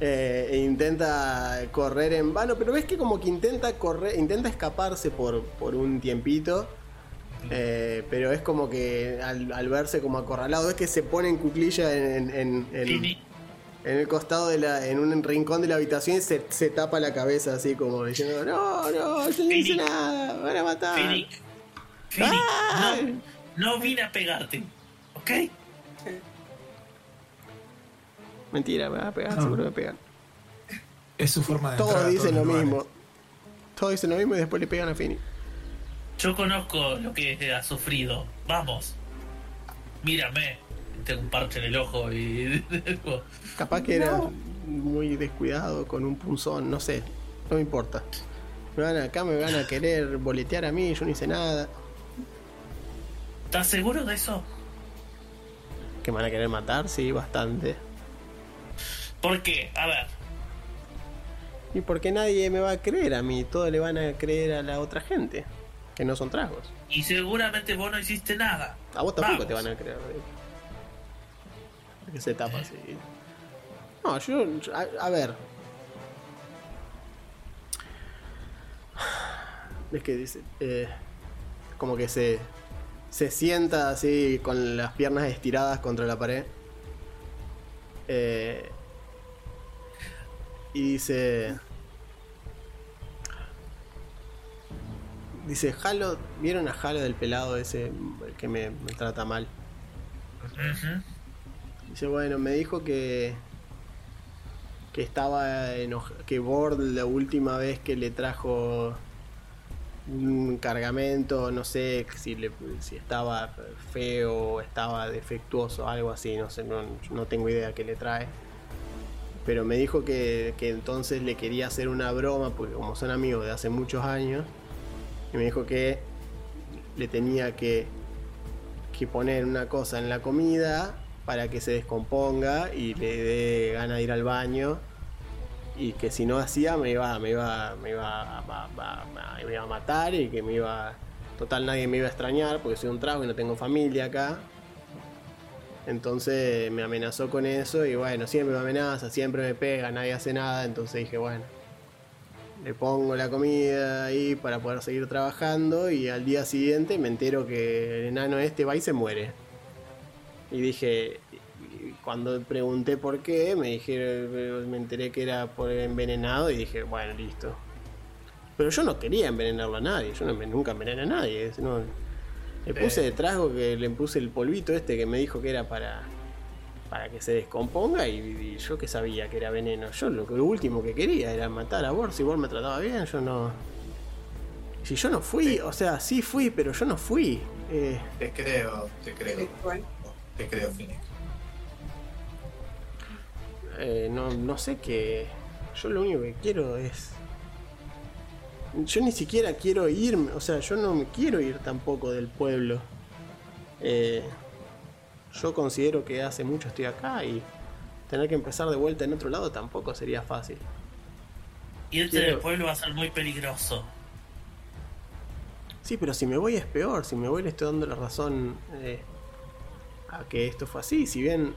Eh, e intenta correr en vano, pero ves que como que intenta correr, intenta escaparse por, por un tiempito. eh, pero es como que al, al verse como acorralado, es que se pone en cuclilla en, en- en- el costado de la, en un rincón de la habitación y se, se tapa la cabeza así como diciendo, no, no, yo no hice nada, me van a matar. Fini, Fini, ¡Ay! no, no vine a pegarte. ¿Ok? Mentira, me va a pegar, No. seguro me pegan. Es su forma de Todos a dicen lo los lugares. mismo. Todos dicen lo mismo y después le pegan a Fini. Yo conozco lo que ha sufrido. Vamos. Mírame. Tengo un parche en el ojo y. Capaz que era muy descuidado con un punzón, no sé, no me importa. Me van a- acá me van a querer boletear a mí, yo no hice nada. ¿Estás seguro de eso? Que me van a querer matar, sí, bastante. Porque, a ver, Y porque nadie me va a creer a mí, todos le van a creer a la otra gente, que no son tragos. y seguramente vos no hiciste nada. A vos tampoco Vamos. te van a creer. Que se tapa así. No, yo. A, a ver. Es que dice. eh, como que se. Se sienta así con las piernas estiradas contra la pared. Eh, y dice. Dice, Halo, ¿vieron a Halo del pelado ese que me, me trata mal? Dice, bueno, me dijo que que estaba enoj que Bord la última vez que le trajo un cargamento, no sé si le, si estaba feo o estaba defectuoso, algo así, no sé, no, no tengo idea qué le trae. Pero me dijo que, que entonces le quería hacer una broma, porque como son amigos de hace muchos años, y me dijo que le tenía que, que poner una cosa en la comida para que se descomponga y le dé gana de ir al baño. Y que si no hacía me iba me iba me iba a, a- a- a- me iba a matar y que me iba total nadie me iba a extrañar porque soy un trago y no tengo familia acá entonces me amenazó con eso y bueno siempre me amenaza siempre me pega nadie hace nada entonces dije bueno le pongo la comida ahí para poder seguir trabajando y al día siguiente me entero que el enano este va y se muere. Y dije, cuando pregunté por qué, me dijeron, me enteré que era por envenenado y dije, bueno, listo. Pero yo no quería envenenarlo a nadie, yo no, nunca envenené a nadie. no. Le puse de trago que le puse el polvito este que me dijo que era para para que se descomponga y, y yo que sabía que era veneno. Yo lo, lo último que quería era matar a Bor. Si Bor me trataba bien, yo no. Si yo no fui, o sea, sí fui, pero yo no fui. Eh, Te creo, te creo. Te creo, Phoenix. eh, no, no sé qué. Yo lo único que quiero es. Yo ni siquiera quiero irme, o sea, yo no me quiero ir tampoco del pueblo. Eh, yo considero que hace mucho estoy acá y tener que empezar de vuelta en otro lado tampoco sería fácil. Irte Quiero- del pueblo va a ser muy peligroso. Sí, pero si me voy es peor, si me voy le estoy dando la razón eh, a que esto fue así, si bien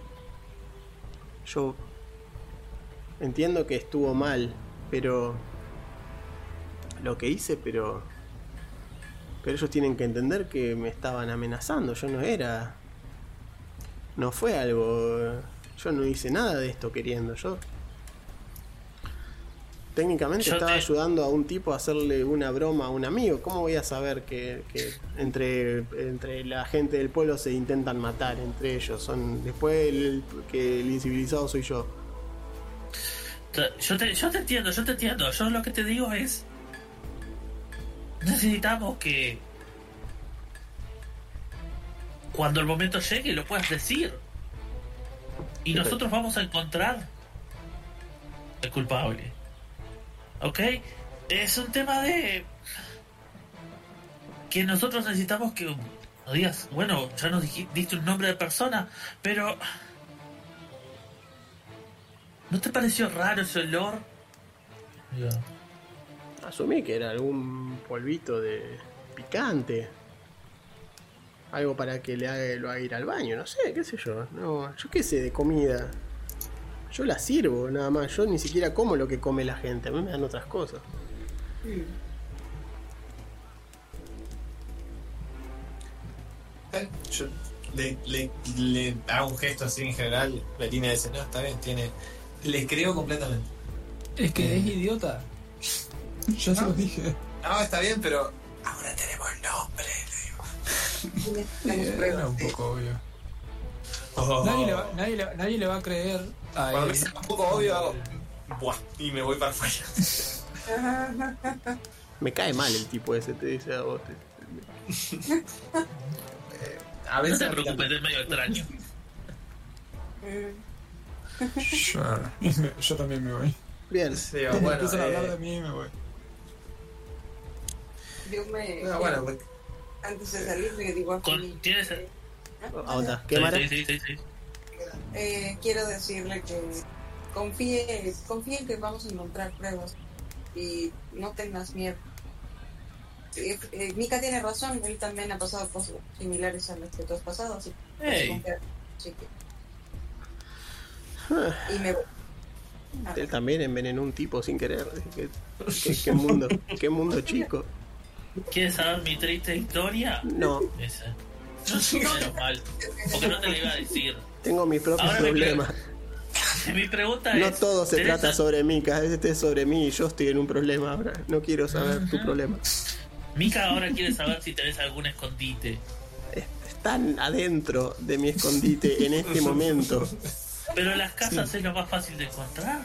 yo entiendo que estuvo mal, pero lo que hice, pero pero ellos tienen que entender que me estaban amenazando, yo no era no fue algo yo no hice nada de esto queriendo, yo técnicamente Yo estaba te- ayudando a un tipo a hacerle una broma a un amigo. ¿Cómo voy a saber que, que entre, entre la gente del pueblo se intentan matar entre ellos? Son después el, que el incivilizado soy yo. Yo te, yo te entiendo, yo te entiendo. Yo lo que te digo es. Necesitamos que. Cuando el momento llegue lo puedas decir. Y nosotros vamos a encontrar el culpable. ¿Ok? Es un tema de. Que nosotros necesitamos que. No digas, bueno, ya nos diste un nombre de persona, pero. ¿No te pareció raro ese olor? Asumí que era algún polvito de picante. Algo para que le haga, lo haga ir al baño, no sé, qué sé yo. No, yo qué sé de comida. Yo la sirvo, nada más. Yo ni siquiera como lo que come la gente. A mí me dan otras cosas. Eh, Yo le, le, le hago un gesto así en general. Betina dice: No, está bien, tiene. Le creo completamente. Es que es idiota. Yo se lo dije. No, está bien, pero. Ahora tenemos nombre, le digo. Era un poco obvio. Oh. Nadie, le va, nadie, le, nadie le va a creer a Cuando él. me sea un poco obvio, hago. Buah, y me voy para afuera. Me cae mal el tipo ese, te dice a vos. te- A No veces. te preocupes, es medio extraño. Yo, yo también me voy. Bien. Sí, bueno, Empiezan a hablar eh, de mí y me voy. Yo me. no, bueno, pues, Antes de salir, le digo a Con, ¿Tienes Onda, Sí, ¿cámara? sí, sí, sí, sí. eh, quiero decirle que confíe, confíe en que vamos a encontrar pruebas y no tengas miedo. Eh, eh, Mika tiene razón, él también ha pasado cosas similares a las que tú has pasado, así que Hey. Así que- Y me voy. Ah, Él también envenenó un tipo sin querer. ¿Qué, qué- qué mundo, qué mundo chico. ¿Quieres saber mi triste historia? No, Esa. No menos mal. Porque no te lo iba a decir. tengo mis propios Ahora problemas. Mi pregunta No es. todo se ¿tenés- trata sobre mí, cada vez esté sobre mí y yo estoy en un problema ahora. No quiero saber tu problema. Mika ahora quiere saber si tenés algún escondite. Es- Están adentro de mi escondite en este momento. Pero las casas es lo más fácil de encontrar.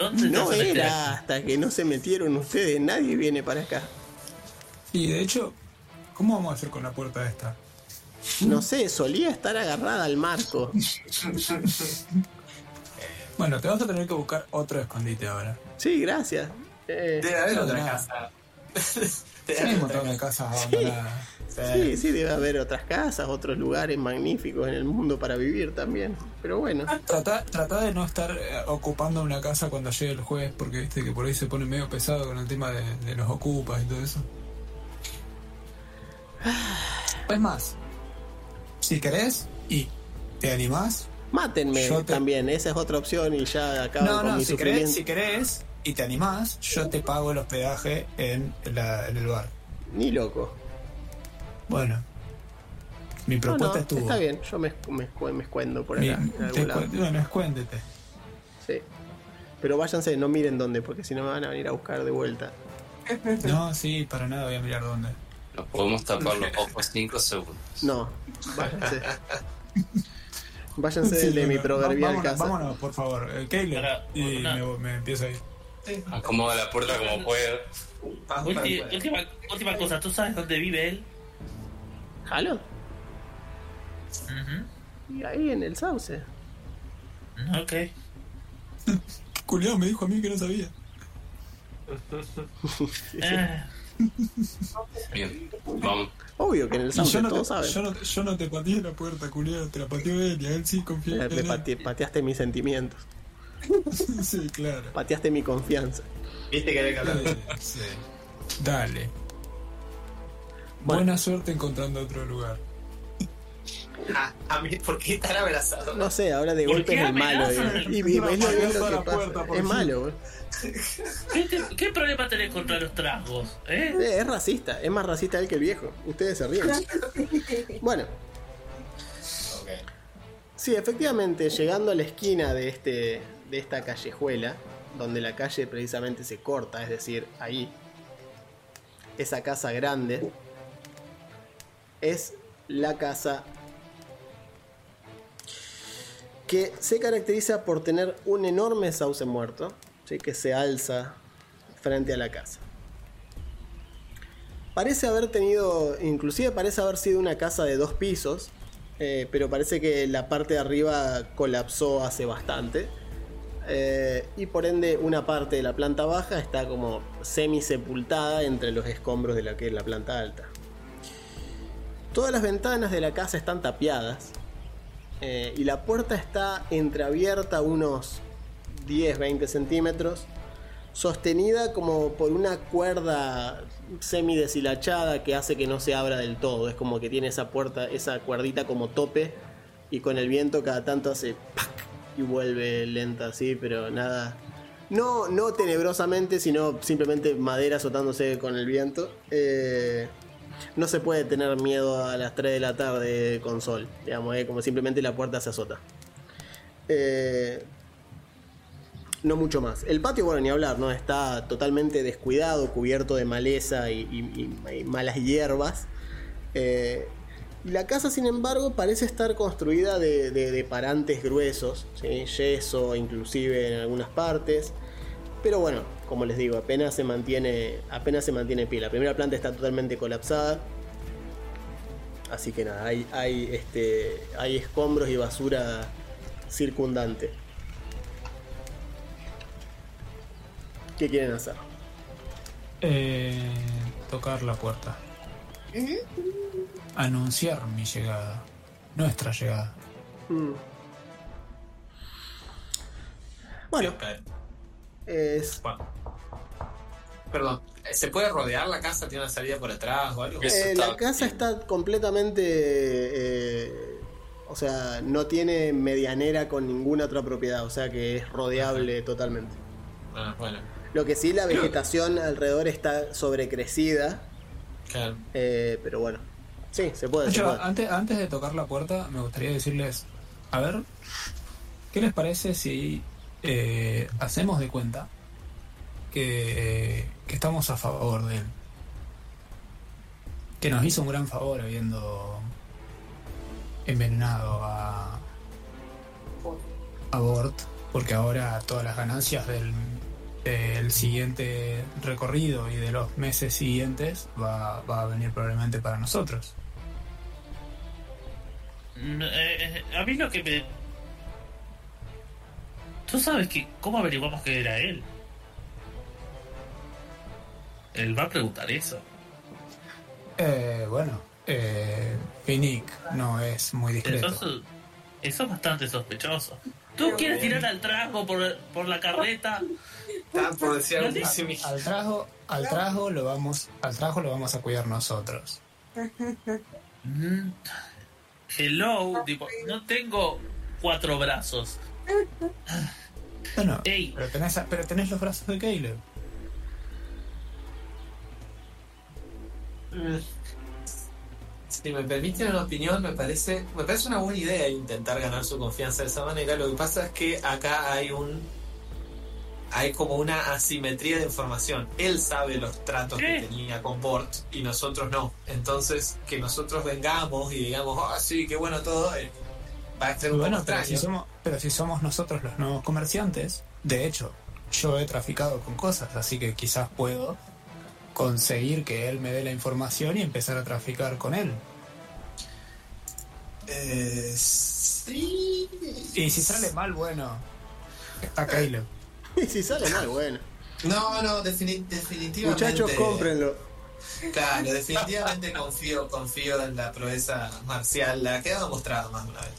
¿Dónde te No era hasta que no se metieron ustedes. Nadie viene para acá. Y de hecho, ¿cómo vamos a hacer con la puerta esta? No sé, solía estar agarrada al marco. Bueno, te vas a tener que buscar otro escondite ahora. Sí, gracias. Eh, debe haber otra casa. Hay un montón de casas abandonadas. sí, sí, debe haber otras casas, otros lugares magníficos en el mundo para vivir también. Pero bueno, Trata, trata de no estar eh, ocupando una casa cuando llegue el juez, porque viste que por ahí se pone medio pesado con el tema de, de los ocupas y todo eso. Es más, si querés y te animás, mátenme te- también. Esa es otra opción y ya acabo no, con no, mi si sufrimiento. querés, si querés y te animás, yo te pago el hospedaje en, la- en el bar. Ni loco. Bueno, mi No, propuesta no, estuvo. está bien, yo me, me, me escuendo por Mi- acá. en algún lado. bueno, escuéntete. Sí. Pero váyanse, no miren dónde, porque si no me van a venir a buscar de vuelta. No, sí, para nada voy a mirar dónde. Nos podemos tapar los ojos 5 segundos. No, váyanse. Váyanse Sí, de mi proverbial vámonos, casa. Vámonos, por favor. Eh, Caleb. Para- y me, me empiezo a ir. Acomoda la puerta como afuera. última, última cosa, ¿tú sabes dónde vive él? ¿Jalo? Ujú. Y ahí en el sauce. Ok. Culeado me dijo a mí que no sabía. Eh, Bien, vamos. Obvio que en el Sauce yo, no todos te, saben. yo, no, yo no te pateé la puerta, culiado, te la pateó él y a él sí confía Eh, en me él. pate- pateaste mis sentimientos, Sí, claro. pateaste mi confianza. ¿Viste que era que Eh, sí. Dale. Bueno. Buena suerte encontrando otro lugar. a, a mí, ¿por qué estar abrazado? No sé, ahora de ¿Por golpe es el malo. eh. Y, y es malo, güey. ¿qué, te- qué problema tenés contra los tragos? ¿Eh? Eh, Es racista, es más racista él que el viejo. Ustedes se ríen. Bueno, sí, efectivamente, llegando a la esquina de, este, de esta callejuela, donde la calle precisamente se corta, es decir, ahí, esa casa grande, es la casa que se caracteriza por tener un enorme sauce muerto, ¿sí? que se alza frente a la casa. Parece haber tenido, inclusive parece haber sido una casa de dos pisos, eh, pero parece que la parte de arriba colapsó hace bastante. eh, y por ende una parte de la planta baja está como semi sepultada entre los escombros de la que es la planta alta. Todas las ventanas de la casa están tapiadas eh, y la puerta está entreabierta unos 10-20 centímetros sostenida como por una cuerda semi deshilachada que hace que no se abra del todo. Es como que tiene esa puerta, esa cuerdita como tope y con el viento cada tanto hace ¡pac! y vuelve lenta así, pero nada. No, no tenebrosamente, sino simplemente madera azotándose con el viento. Eh, no se puede tener miedo a las 3 de la tarde con sol, digamos, como simplemente la puerta se azota. Eh, no mucho más. El patio, bueno, ni hablar, ¿no? Está totalmente descuidado, cubierto de maleza y, malas hierbas. Eh, la casa, sin embargo, parece estar construida de, parantes gruesos, yeso inclusive en algunas partes. Pero bueno, como les digo, apenas se mantiene, apenas se mantiene en pie. La primera planta está totalmente colapsada. Así que nada, hay, hay, este, hay escombros y basura circundante. ¿Qué quieren hacer? Eh, tocar la puerta. Anunciar mi llegada. Nuestra llegada. Mm. Bueno. Es, Bueno. Perdón, ¿se puede rodear la casa? ¿Tiene una salida por atrás o algo? Eh, está la casa bien. está completamente... eh, o sea, no tiene medianera con ninguna otra propiedad, o sea que es rodeable totalmente. Ah, bueno, Lo que sí, la vegetación alrededor está sobrecrecida, claro. eh, pero bueno. Sí, se puede. De se puede. antes, antes de tocar la puerta, me gustaría decirles, a ver, ¿qué les parece si eh, hacemos de cuenta que, que estamos a favor de él? Que nos hizo un gran favor habiendo envenenado a, a Bort, porque ahora todas las ganancias del, del siguiente recorrido y de los meses siguientes va, va a venir probablemente para nosotros. Eh, eh, a mí lo que me. ¿Tú sabes que cómo averiguamos que era él? Él va a preguntar eso. Eh, bueno, eh, Finnick no es muy discreto. Eso, eso es bastante sospechoso. ¿Tú quieres tirar al trago por, por la carreta? Estaban por decir algo similar. Al trago, al trago lo vamos, al trago lo vamos a cuidar nosotros. Mm, Hello, tipo, no tengo cuatro brazos. Bueno, Ey, pero tenés, pero tenés los brazos de Caleb. Si me permiten una opinión, me parece, me parece una buena idea intentar ganar su confianza de esa manera. Lo que pasa es que acá hay un hay como una asimetría de información. Él sabe los tratos ¿Qué? que tenía con Bort y nosotros no. Entonces, que nosotros vengamos y digamos, ah, sí, qué bueno todo, eh, va a ser un Bueno, poco extraño. si, somos, pero si somos nosotros los nuevos comerciantes, de hecho, yo he traficado con cosas, así que quizás puedo conseguir que él me dé la información y empezar a traficar con él. Eh, sí. Y si sale mal, bueno, está Caleb. Y si sale mal, bueno. No, no, defini- definitivamente. Muchachos, cómprenlo. Claro, definitivamente confío, confío en la proeza marcial, la que ha demostrado más de una vez.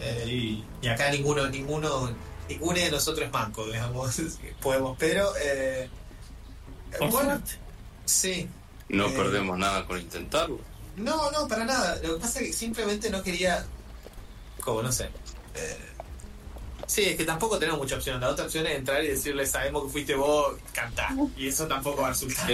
Eh, y, acá ninguno, ninguno, ninguno de nosotros es manco, digamos, podemos, pero eh, bueno, sí. No Eh, perdemos nada con intentarlo. No, no, para nada. Lo que pasa es que simplemente no quería, como no sé. eh, sí, es que tampoco tenemos mucha opción. La otra opción es entrar y decirle, sabemos que fuiste vos, cantar. Y eso tampoco va a resultar.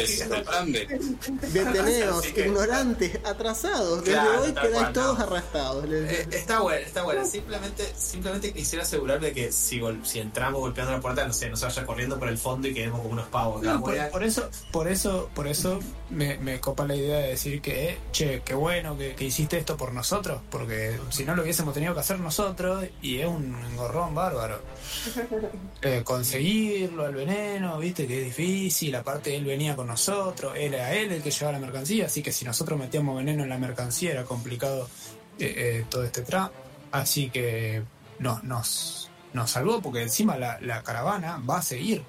Deteneos, que- ignorantes, atrasados. Desde Claro, hoy quedáis cual, todos no. arrastrados. Eh, está bueno, está bueno. Simplemente, simplemente quisiera asegurarme de que si, gol- si entramos golpeando la puerta, no sé, no se vaya corriendo por el fondo y quedemos como unos pavos. No, por, eso, por eso, por eso me, me copa la idea de decir que, eh, che, qué bueno que, que hiciste esto por nosotros, porque si no lo hubiésemos tenido que hacer nosotros, y es un engorrón bárbaro. Eh, conseguirlo al veneno, viste que es difícil, aparte él venía con nosotros, él era él el que llevaba la mercancía, así que si nosotros metíamos veneno en la mercancía era complicado eh, eh, todo este tramo, así que no, nos, nos salvó, porque encima la, la caravana va a seguir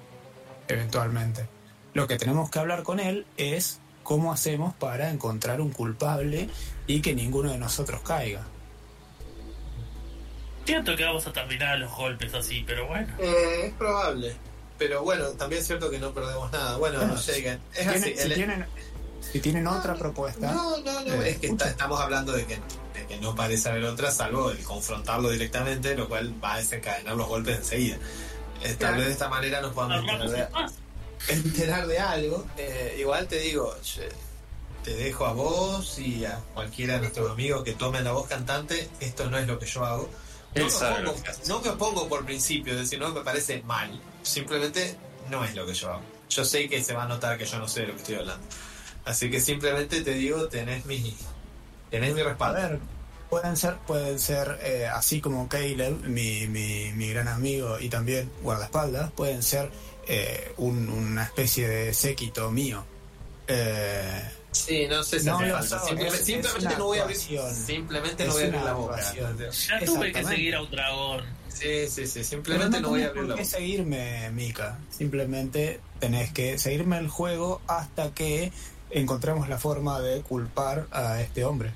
eventualmente. Lo que tenemos que hablar con él es cómo hacemos para encontrar un culpable y que ninguno de nosotros caiga. Siento que vamos a terminar los golpes así, pero bueno. Eh, es probable. Pero bueno, también es cierto que no perdemos nada. Bueno, Bueno, lleguen. Es así. si, el- tienen, si tienen otra propuesta, No, no, no, Eh, es que está- estamos hablando de que, de que no parece haber otra, salvo el confrontarlo directamente, lo cual va a desencadenar los golpes enseguida. Eh, Tal vez de esta manera nos podamos enterar de, enterar de algo. Eh, igual te digo, che, te dejo a vos y a cualquiera de nuestros amigos que tomen la voz cantante, esto no es lo que yo hago. No lo hace. no me opongo por principio, es decir, no me parece mal, simplemente no es lo que yo hago. Yo sé que se va a notar que yo no sé de lo que estoy hablando. Así que simplemente te digo, tenés mi, tenés mi a respaldo. ver, pueden ser, pueden ser eh, así como Caleb, mi, mi, mi gran amigo y también guardaespaldas, pueden ser eh, un- una especie de séquito mío. Eh, Sí, no sé si No Simplemente, es- es simplemente una no voy a abrir, simplemente no Es voy a abrir la boca. Ya tuve que seguir a un dragón. Sí, sí, sí, simplemente no voy a tenés abrir por la qué boca. seguirme, Mika. Simplemente tenés que seguirme el juego hasta que encontremos la forma de culpar a este hombre.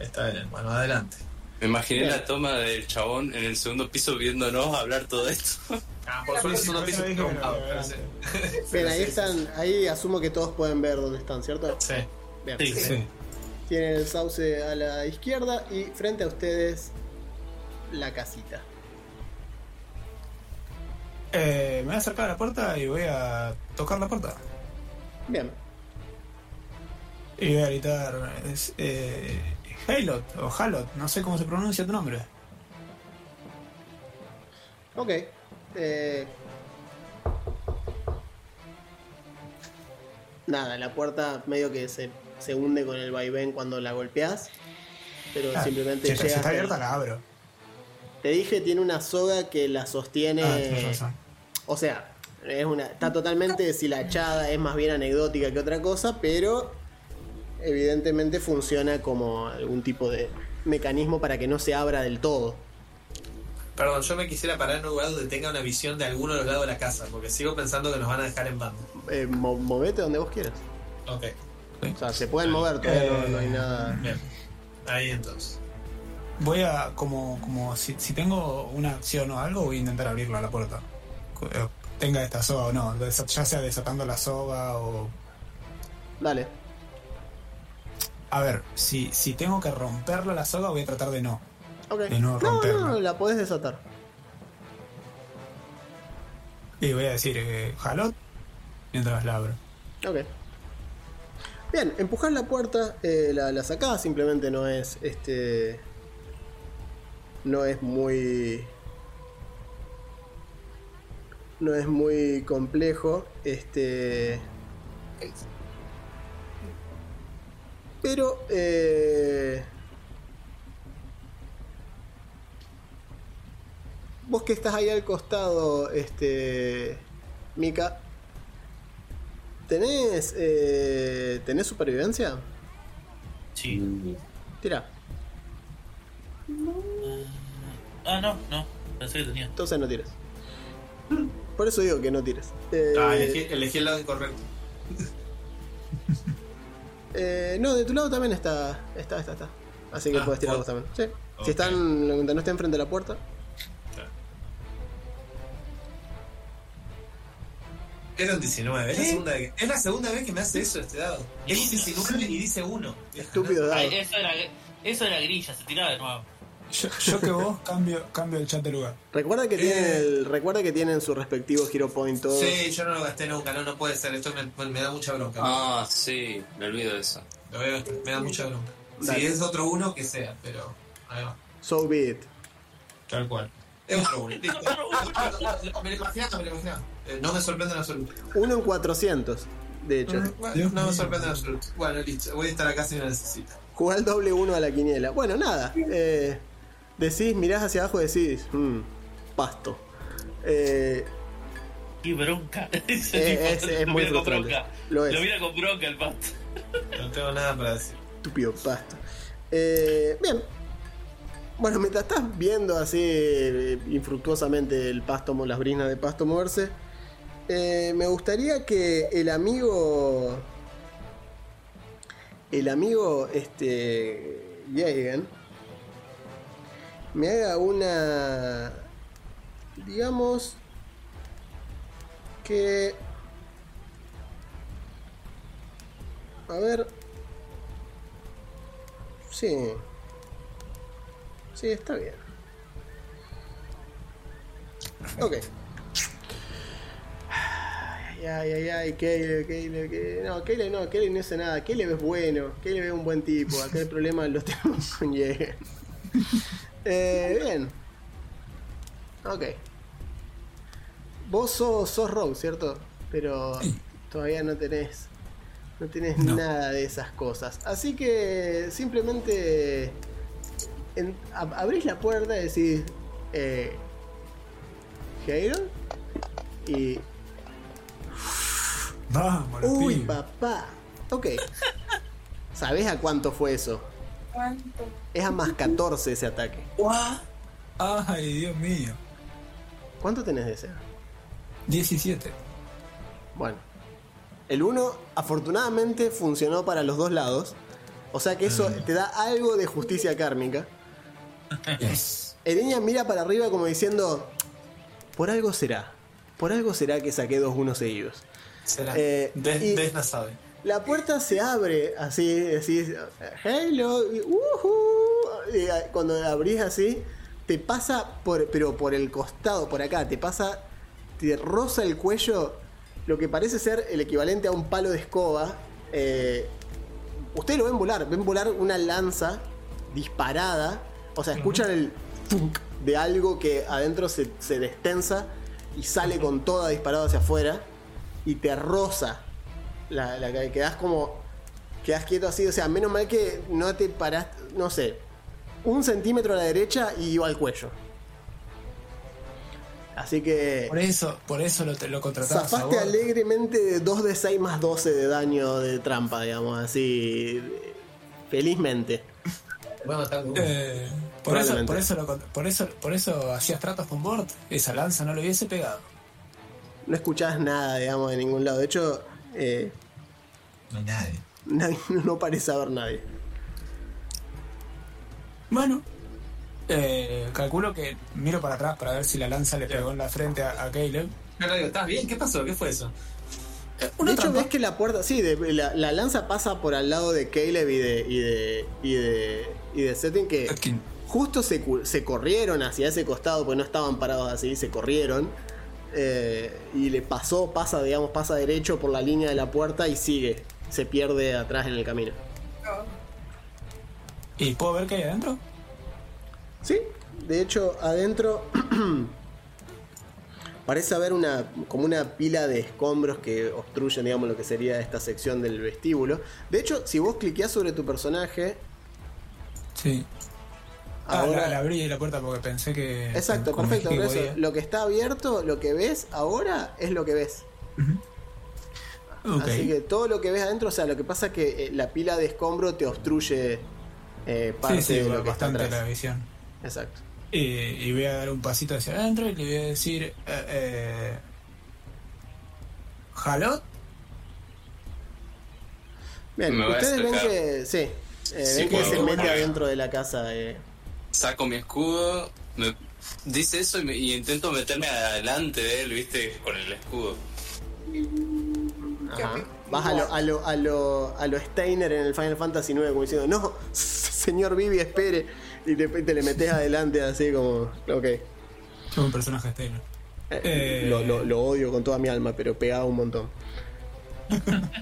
Está bien, hermano, adelante. Me imaginé Bien. la toma del chabón en el segundo piso viéndonos hablar todo esto. Ah, por suerte pero sí. Bien, ahí están, ahí asumo que todos pueden ver dónde están, ¿cierto? Sí. Bien. Sí. Sí. Tienen el sauce a la izquierda y frente a ustedes la casita. Eh, me voy a acercar a la puerta y voy a tocar la puerta. Bien. Y voy a gritar, es, eh, Halot o Halot, no sé cómo se pronuncia tu nombre. Ok. Eh, Nada, la puerta medio que se, se hunde con el vaivén cuando la golpeas. Pero Ah, simplemente si está, si está abierta la abro. Te dije, tiene una soga que la sostiene. Ah, razón. O sea, es una, está totalmente deshilachada, es más bien anecdótica que otra cosa, pero evidentemente funciona como algún tipo de mecanismo para que no se abra del todo. Perdón, yo me quisiera parar en un lugar donde tenga una visión de alguno de los lados de la casa, porque sigo pensando que nos van a dejar en banda. Eh, mo- movete donde vos quieras. Ok, O sea, se pueden mover, todavía no, no hay nada. bien. Ahí entonces. Voy a, como, como si, si tengo una acción o algo, voy a intentar abrirla la puerta. Eh, Tenga esta soga o no, ya sea desatando la soga o... Dale. A ver, si, si tengo que romperla la soga, voy a tratar de no. Ok. De no no, romperla. no, la podés desatar. Y voy a decir, eh, jalot, mientras la abro. Ok. Bien, empujás la puerta, eh, la, la sacás, simplemente no es este. No es muy. No es muy complejo. Este. Pero. Eh, vos que estás ahí al costado, este. Mika. ¿Tenés. Eh, ¿Tenés supervivencia? Sí. Tira. Ah, no, no. Pensé que tenía. Entonces no tires. Por eso digo que no tires. Eh, Ah, elegí, elegí el lado incorrecto. Eh, no, de tu lado también está. Está, está, está. Así que Ah, puedes tirar vos- también. Sí. Si están. No está enfrente de la puerta. Era un 19. Es la, segunda vez, es la segunda vez que me hace eso este dado. Es un 19 y dice 1. Estúpido dado. Ay, eso, era, eso era grilla, se tiraba de nuevo. Yo, yo que vos cambio, cambio el chat de lugar. Recuerda que, Eh. tienen el- recuerda que tienen su respectivo hero point todos. Sí, yo no lo gasté nunca, no, no puede ser. Esto me, me da mucha bronca. Ah, sí, me olvido de eso. Lo voy a gastar, me da mucha bronca. Dale. Si es otro uno, que sea, pero. Ahí va. So be it. Tal cual. Es otro uno. Listo. me lo imaginaba, me lo imaginaba. Eh, no me sorprende en absoluto. Uno en 400, de hecho. Bueno, Dios no me sorprende en absoluto. Bueno, listo. Voy a estar acá si me necesita. Jugar el doble uno a la quiniela. Bueno, nada. Eh, decís, mirás hacia abajo y decís, "Mm, pasto. Eh, Qué bronca. Es- es lo muy mira con frustrante. bronca. Lo es. Lo mira con bronca el pasto. No tengo nada para decir. estúpido pasto. Eh, bien. Bueno, mientras estás viendo así eh, infructuosamente el pasto, mo- las brisnas de pasto moverse, eh, me gustaría que el amigo. El amigo, este. Jagan. Me haga una. Digamos. Que. A ver. Sí. Sí, está bien. Ok. Ay, ay, ay, ay, Caleb, Caleb, Caleb. No, Caleb no, Caleb no hace nada. Caleb es bueno, Caleb es un buen tipo. Acá el problema lo tenemos con Jäger. Eh, bien. Ok. Vos sos, sos Rogue, ¿cierto? Pero todavía no tenés. No tenés No. nada de esas cosas. Así que simplemente en- ab- abrís la puerta y decís. Eh, Jairo. Y. Vamos, Uy, papá. Ok. ¿Sabés a cuánto fue eso? ¿Cuánto? Es a más 14 ese ataque. Ay, Dios mío. ¿Cuánto tenés de ese? 17. Bueno. El 1 afortunadamente funcionó para los dos lados. O sea que eso te da algo de justicia kármica. Yes. Ereña mira para arriba como diciendo, por algo será. Por algo será que saqué dos unos seguidos. Será. Eh, Des- y- Desna sabe. La puerta se abre así, decís, hello, y, ujú", y, ah, cuando la abrís así, te pasa por, pero por el costado, por acá, te pasa, te roza el cuello, lo que parece ser el equivalente a un palo de escoba. Eh, ustedes lo ven volar, ven volar una lanza disparada, o sea, escuchan el tunk de algo que adentro se, se destensa y sale con toda disparada hacia afuera y te roza la, la que quedás como. Quedás quieto así, o sea, menos mal que no te parás, no sé, un centímetro a la derecha y iba al cuello. Así que. Por eso, por eso lo, te- lo contratamos a Zafaste alegremente de 2 de 6 más 12 de daño de trampa, digamos, así. Felizmente. Uno. Eh, por, eso, por, eso lo por, eso, por eso hacías tratos con Bort. Esa lanza no lo hubiese pegado. No escuchás nada, digamos, de ningún lado. De hecho, eh, No hay nadie. nadie- no parece haber nadie. Bueno, eh, calculo que miro para atrás para ver si la lanza le pegó en la frente a, a Caleb. Digo, ¿estás bien? ¿Qué pasó? ¿Qué fue eso? Eh, De una hecho, trampa. ves que la puerta, sí, de- la, la lanza pasa por al lado de Caleb y de, y de, y de, y de Setting que justo se, se corrieron hacia ese costado, porque no estaban parados así, se corrieron. eh, y le pasó, pasa, digamos, pasa derecho por la línea de la puerta y sigue. Se pierde atrás en el camino. ¿Y puedo ver qué hay adentro? Sí, de hecho, adentro parece haber una como una pila de escombros que obstruyen, digamos, lo que sería esta sección del vestíbulo. De hecho, si vos cliqueás sobre tu personaje, Sí. Ah, ahora la, la abrí la puerta porque pensé que. Exacto, perfecto. por eso, lo que está abierto, lo que ves ahora es lo que ves. Así que todo lo que ves adentro, o sea, lo que pasa es que eh, la pila de escombro te obstruye eh, parte sí, sí, de lo que está bastante atrás. la visión. Exacto. Y, y voy a dar un pasito hacia adentro y le voy a decir: eh, eh, Jalot, Bien, Me ustedes ven que. Sí. eh, Sí, ven que se mete adentro de la casa. eh. Saco mi escudo, me dice eso y, me- y intento meterme adelante de él, viste, con el escudo. Ajá. Vas a lo, a, lo, a, lo, a lo Steiner en el Final Fantasy IX como diciendo, no, señor Vivi, espere. Y te, te le metes adelante así como, ok. un personaje estilo. Eh, Eh. Lo, lo- lo odio con toda mi alma, pero pegaba un montón.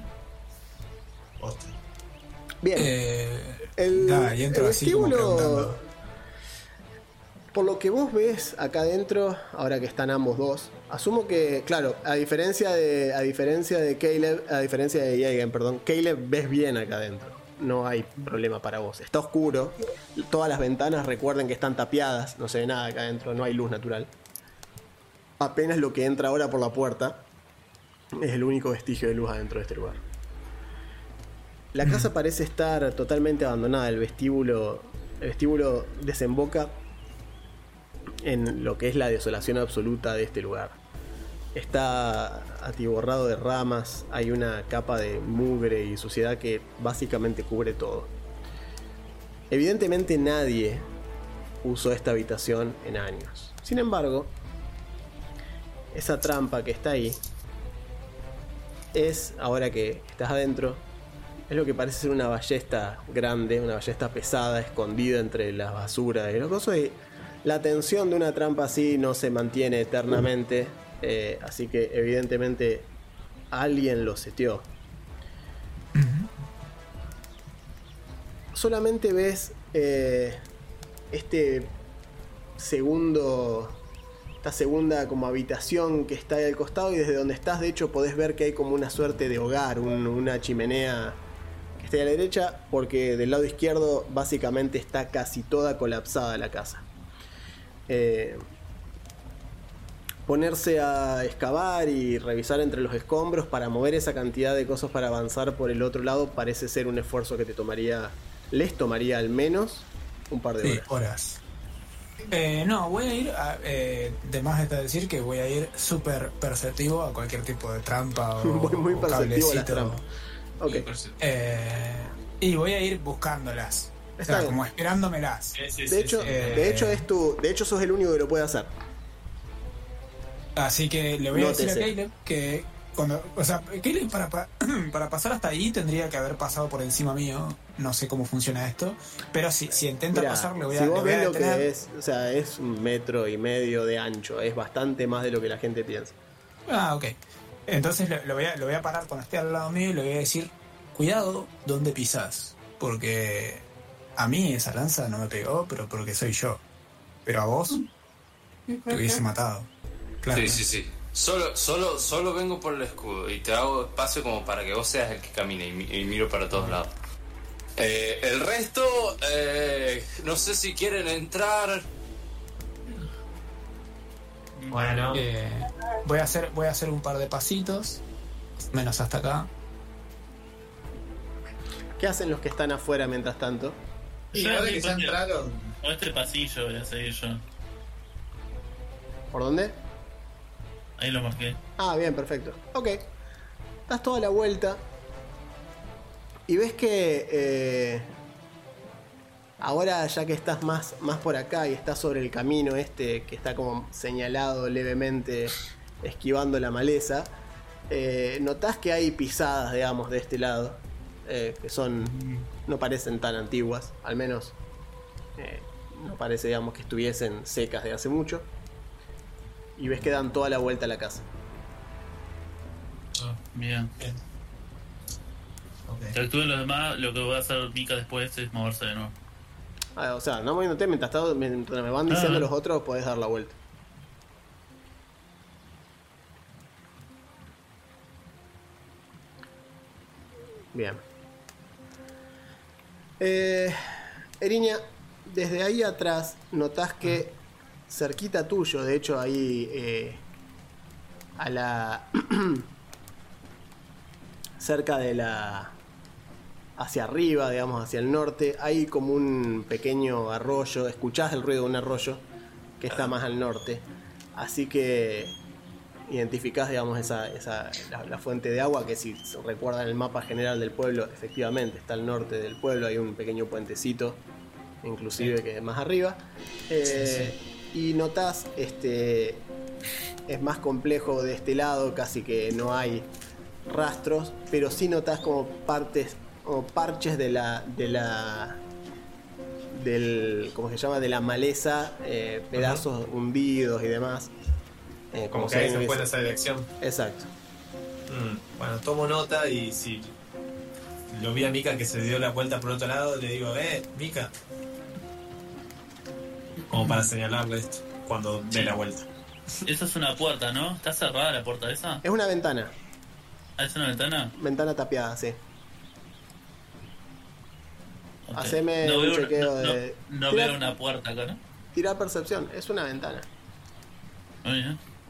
Bien. Eh, el, da, y entro el así como vestíbulo, preguntando. por lo que vos ves acá adentro, ahora que están ambos dos, asumo que, claro, a diferencia de, a diferencia de Caleb, a diferencia de perdón, Caleb ves bien acá adentro. No hay problema para vos. Está oscuro. Todas las ventanas recuerden que están tapiadas. No se ve nada acá adentro. No hay luz natural. Apenas lo que entra ahora por la puerta es el único vestigio de luz adentro de este lugar. La casa parece estar totalmente abandonada. El vestíbulo, el vestíbulo desemboca en lo que es la desolación absoluta de este lugar. Está atiborrado de ramas, hay una capa de mugre y suciedad que básicamente cubre todo. Evidentemente nadie usó esta habitación en años. Sin embargo, esa trampa que está ahí es, ahora que estás adentro, es lo que parece ser una ballesta grande, una ballesta pesada, escondida entre las basuras y los cosas. Y la tensión de una trampa así no se mantiene eternamente, eh, así que evidentemente alguien lo seteó. Solamente ves eh, este segundo esta segunda como habitación que está ahí al costado y desde donde estás de hecho podés ver que hay como una suerte de hogar, un- una chimenea que está a la derecha porque del lado izquierdo básicamente está casi toda colapsada la casa. Eh, ponerse a excavar y revisar entre los escombros para mover esa cantidad de cosas para avanzar por el otro lado parece ser un esfuerzo que te tomaría, les tomaría al menos un par de Sí, horas. horas. Eh, no, voy a ir, a, eh, de más está decir que voy a ir súper perceptivo a cualquier tipo de trampa o, muy, muy o perceptivo a las cablecito. trampas. Ok. Eh, y voy a ir buscándolas. O Está sea, bien. como esperándomelas. Sí, sí, De sí, hecho, sí. eh, de hecho es tu, de hecho sos el único que lo puede hacer. Así que le voy a decir a. Caleb que cuando, o sea, Caleb para, para, para pasar hasta ahí tendría que haber pasado por encima mío. No sé cómo funciona esto, pero si, si intenta Mirá, pasar le voy a, si vos ves lo que es, o sea, es un metro y medio de ancho, es bastante más de lo que la gente piensa. Ah, ok. Entonces lo, lo voy a, lo voy a parar cuando esté al lado mío y le voy a decir, cuidado donde pisas, porque a mí esa lanza no me pegó, pero porque soy yo. Pero a vos te hubiese matado. Claro. Sí, sí, sí. Solo, solo, solo vengo por el escudo y te hago espacio como para que vos seas el que camine y, mi- y miro para todos lados. Eh, el resto, eh, no sé si quieren entrar. Bueno, Eh, voy a hacer, voy a hacer un par de pasitos, menos hasta acá. ¿Qué hacen los que están afuera mientras tanto? y ahora que ya entraron, Por este pasillo voy a seguir yo. ¿Por dónde? Ahí lo marqué. Ah, bien, perfecto. Ok. Das toda la vuelta y ves que eh, ahora ya que estás más, más por acá y estás sobre el camino este que está como señalado levemente esquivando la maleza, eh, notás que hay pisadas, digamos, de este lado, eh, que son, no parecen tan antiguas, al menos eh, no parece, digamos, que estuviesen secas de hace mucho. Y ves que dan toda la vuelta a la casa. Ah, bien. ok. Que actúen los demás, lo que va a hacer Mika después es moverse de nuevo. Ah, o sea, no moviéndote mientras, está- mientras me van diciendo Ah. los otros, podés dar la vuelta. Bien. Eh, Eriña, desde ahí atrás notás que cerquita tuyo, de hecho ahí eh, a la... cerca de la hacia arriba, digamos, hacia el norte, hay como un pequeño arroyo, escuchás el ruido de un arroyo que está más al norte. Así que identificás, digamos, esa, esa, la, la fuente de agua que si recuerdan el mapa general del pueblo, efectivamente está al norte del pueblo, hay un pequeño puentecito, inclusive que es más arriba. Eh, Y notás, este, es más complejo de este lado, casi que no hay rastros, pero sí notás como partes, como parches de la, de la, del, ¿cómo se llama? De la maleza, eh, pedazos hundidos y demás. Eh, Como que ahí se fue en hubiese- esa dirección. Exacto. Mm, Bueno, tomo nota y si lo vi a Mika que se dio la vuelta por otro lado, le digo, eh, Mika. Como para señalarle esto cuando dé la vuelta. Esa es una puerta, ¿no? ¿Está cerrada la puerta esa? Es una ventana, ¿Ah, ¿Es una ventana? ventana tapiada, sí. Ok. Haceme no un veo, chequeo no- de- no Tira- veo una puerta acá, ¿no? Tira percepción, es una ventana.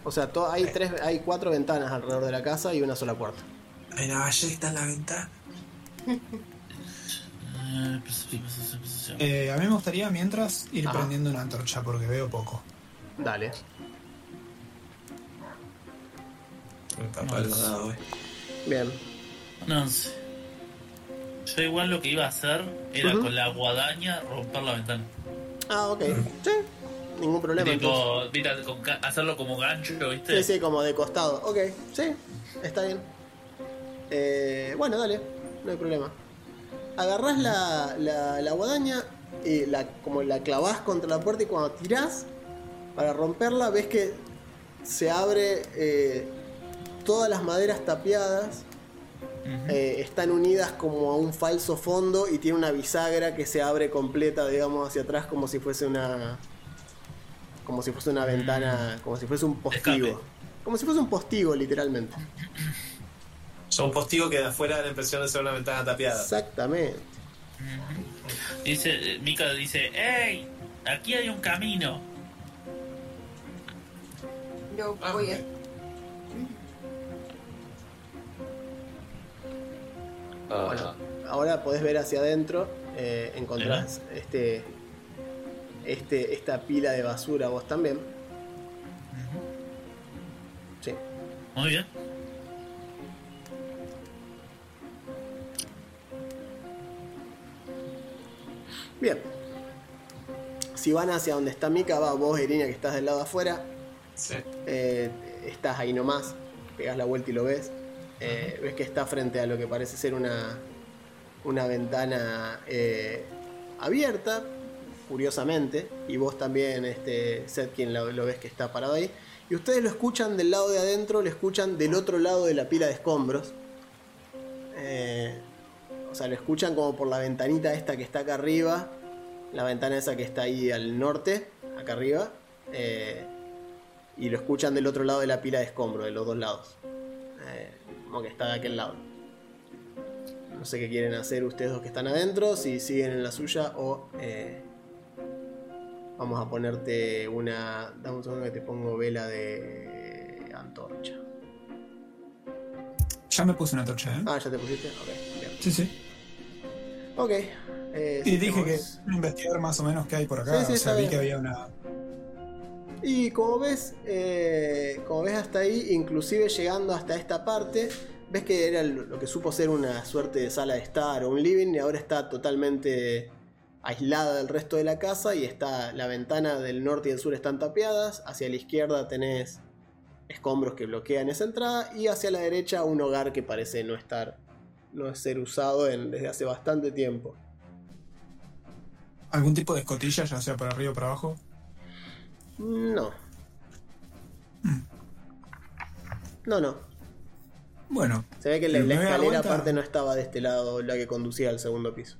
O sea, to- hay tres, hay cuatro ventanas alrededor de la casa y una sola puerta. Hay una ballesta en la ventana. Eh. Eh, a mí me gustaría mientras ir Ajá. prendiendo una antorcha porque veo poco. Dale. Bien. No sé. Yo igual lo que iba a hacer era con la guadaña romper la ventana. Ah, ok. Sí. Ningún problema. Tipo, mira, hacerlo como gancho, ¿viste? Sí, sí, como de costado. Ok, sí, está bien. Eh, bueno, dale, no hay problema. Agarrás la, la, la guadaña y la, como la clavás contra la puerta y cuando tirás para romperla ves que se abre eh, todas las maderas tapiadas. Eh, están unidas como a un falso fondo y tiene una bisagra que se abre completa, digamos, hacia atrás como si fuese una. Como si fuese una ventana. Como si fuese un postigo. Escape. Como si fuese un postigo, literalmente. Son postigos que de afuera da la impresión de ser una ventana tapiada. Exactamente. Dice, Mika dice, ¡Ey! Aquí hay un camino. Yo Ah, voy a... ok. Ah, Bueno, ahora podés ver hacia adentro. eh, encontrás este. Este, esta pila de basura vos también. Sí. Muy bien. Bien. Si van hacia donde está Mika, va vos, Irina, que estás del lado de afuera. Sí. Eh, estás ahí nomás, pegas la vuelta y lo ves. Eh, ves que está frente a lo que parece ser una, una ventana eh, abierta, curiosamente, y vos también, este, Seth, quien lo, lo ves que está parado ahí. Y ustedes lo escuchan del lado de adentro, lo escuchan del otro lado de la pila de escombros. Eh, o sea, lo escuchan como por la ventanita esta que está acá arriba, la ventana esa que está ahí al norte, acá arriba. Eh, y lo escuchan del otro lado de la pila de escombro, de los dos lados. Eh, como que está de aquel lado. No sé qué quieren hacer ustedes dos que están adentro, si siguen en la suya o eh, vamos a ponerte una... Dame un segundo que te pongo vela de antorcha. Ya me puse una antorcha, ¿eh? Ah, ya te pusiste. Ok, bien. Sí, sí. Ok. eh, Y dije que investigar más o menos qué hay por acá. Sí, sí, o sea, vi que había una. Y como ves, eh, como ves hasta ahí, inclusive llegando hasta esta parte, ves que era lo lo que supo ser una suerte de sala de estar o un living y ahora está totalmente aislada del resto de la casa y está la ventana del norte y del sur están tapiadas, hacia la izquierda tenés escombros que bloquean esa entrada y hacia la derecha un hogar que parece no estar no ser usado en- desde hace bastante tiempo. ¿Algún tipo de escotilla, ya sea para arriba o para abajo? No. No, no. Bueno, Se ve que la, escalera aparte no estaba de este lado, la que conducía al segundo piso.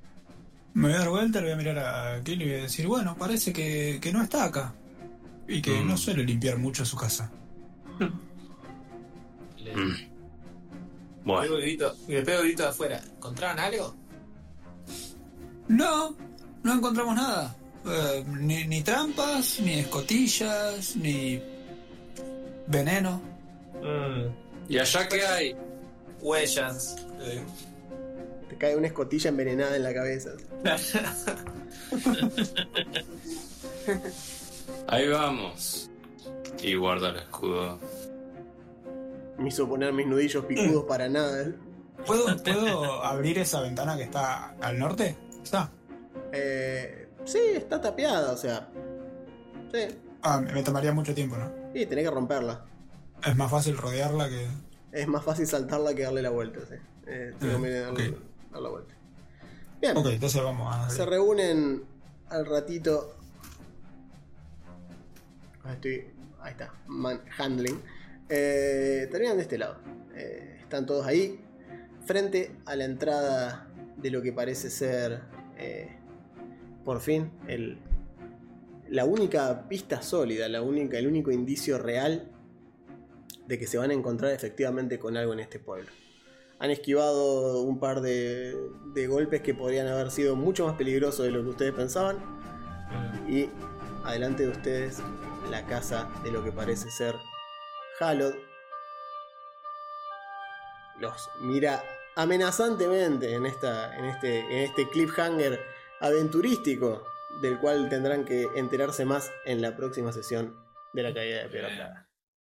me voy a dar vuelta, le voy a mirar a Kelly y voy a decir, bueno, parece que, que no está acá. Y que Mm. no suele limpiar mucho su casa. Le mm. Bueno, le pego grito de afuera. ¿Encontraron algo? No, no encontramos nada. Eh, ni, ni trampas, ni escotillas, ni veneno. Mm, ¿y allá qué hay? huellas. Eh, Te cae una escotilla envenenada en la cabeza. Ahí vamos. Y guarda el escudo me hizo poner mis nudillos picudos para nada. ¿Puedo, ¿Puedo abrir esa ventana que está al norte? ¿Está? Eh, sí, está tapiada, o sea. Sí. Ah, me tomaría mucho tiempo, ¿no? Y tenés que romperla. Es más fácil rodearla que... Es más fácil saltarla que darle la vuelta, sí. Eh, te conviene darle, ok. dar la vuelta. Bien, Ok, entonces vamos a... se reúnen al ratito. Ah, Estoy. Ahí está, man handling. Eh, terminan de este lado. Eh, están todos ahí, frente a la entrada de lo que parece ser, eh, por fin, el, la única pista sólida, la única, el único indicio real de que se van a encontrar efectivamente con algo en este pueblo. Han esquivado un par de, de golpes que podrían haber sido mucho más peligrosos de lo que ustedes pensaban. Y adelante de ustedes la casa de lo que parece ser Halod. Los mira amenazantemente en, esta, en, este, en este cliffhanger aventurístico del cual tendrán que enterarse más en la próxima sesión de la caída de Piedra.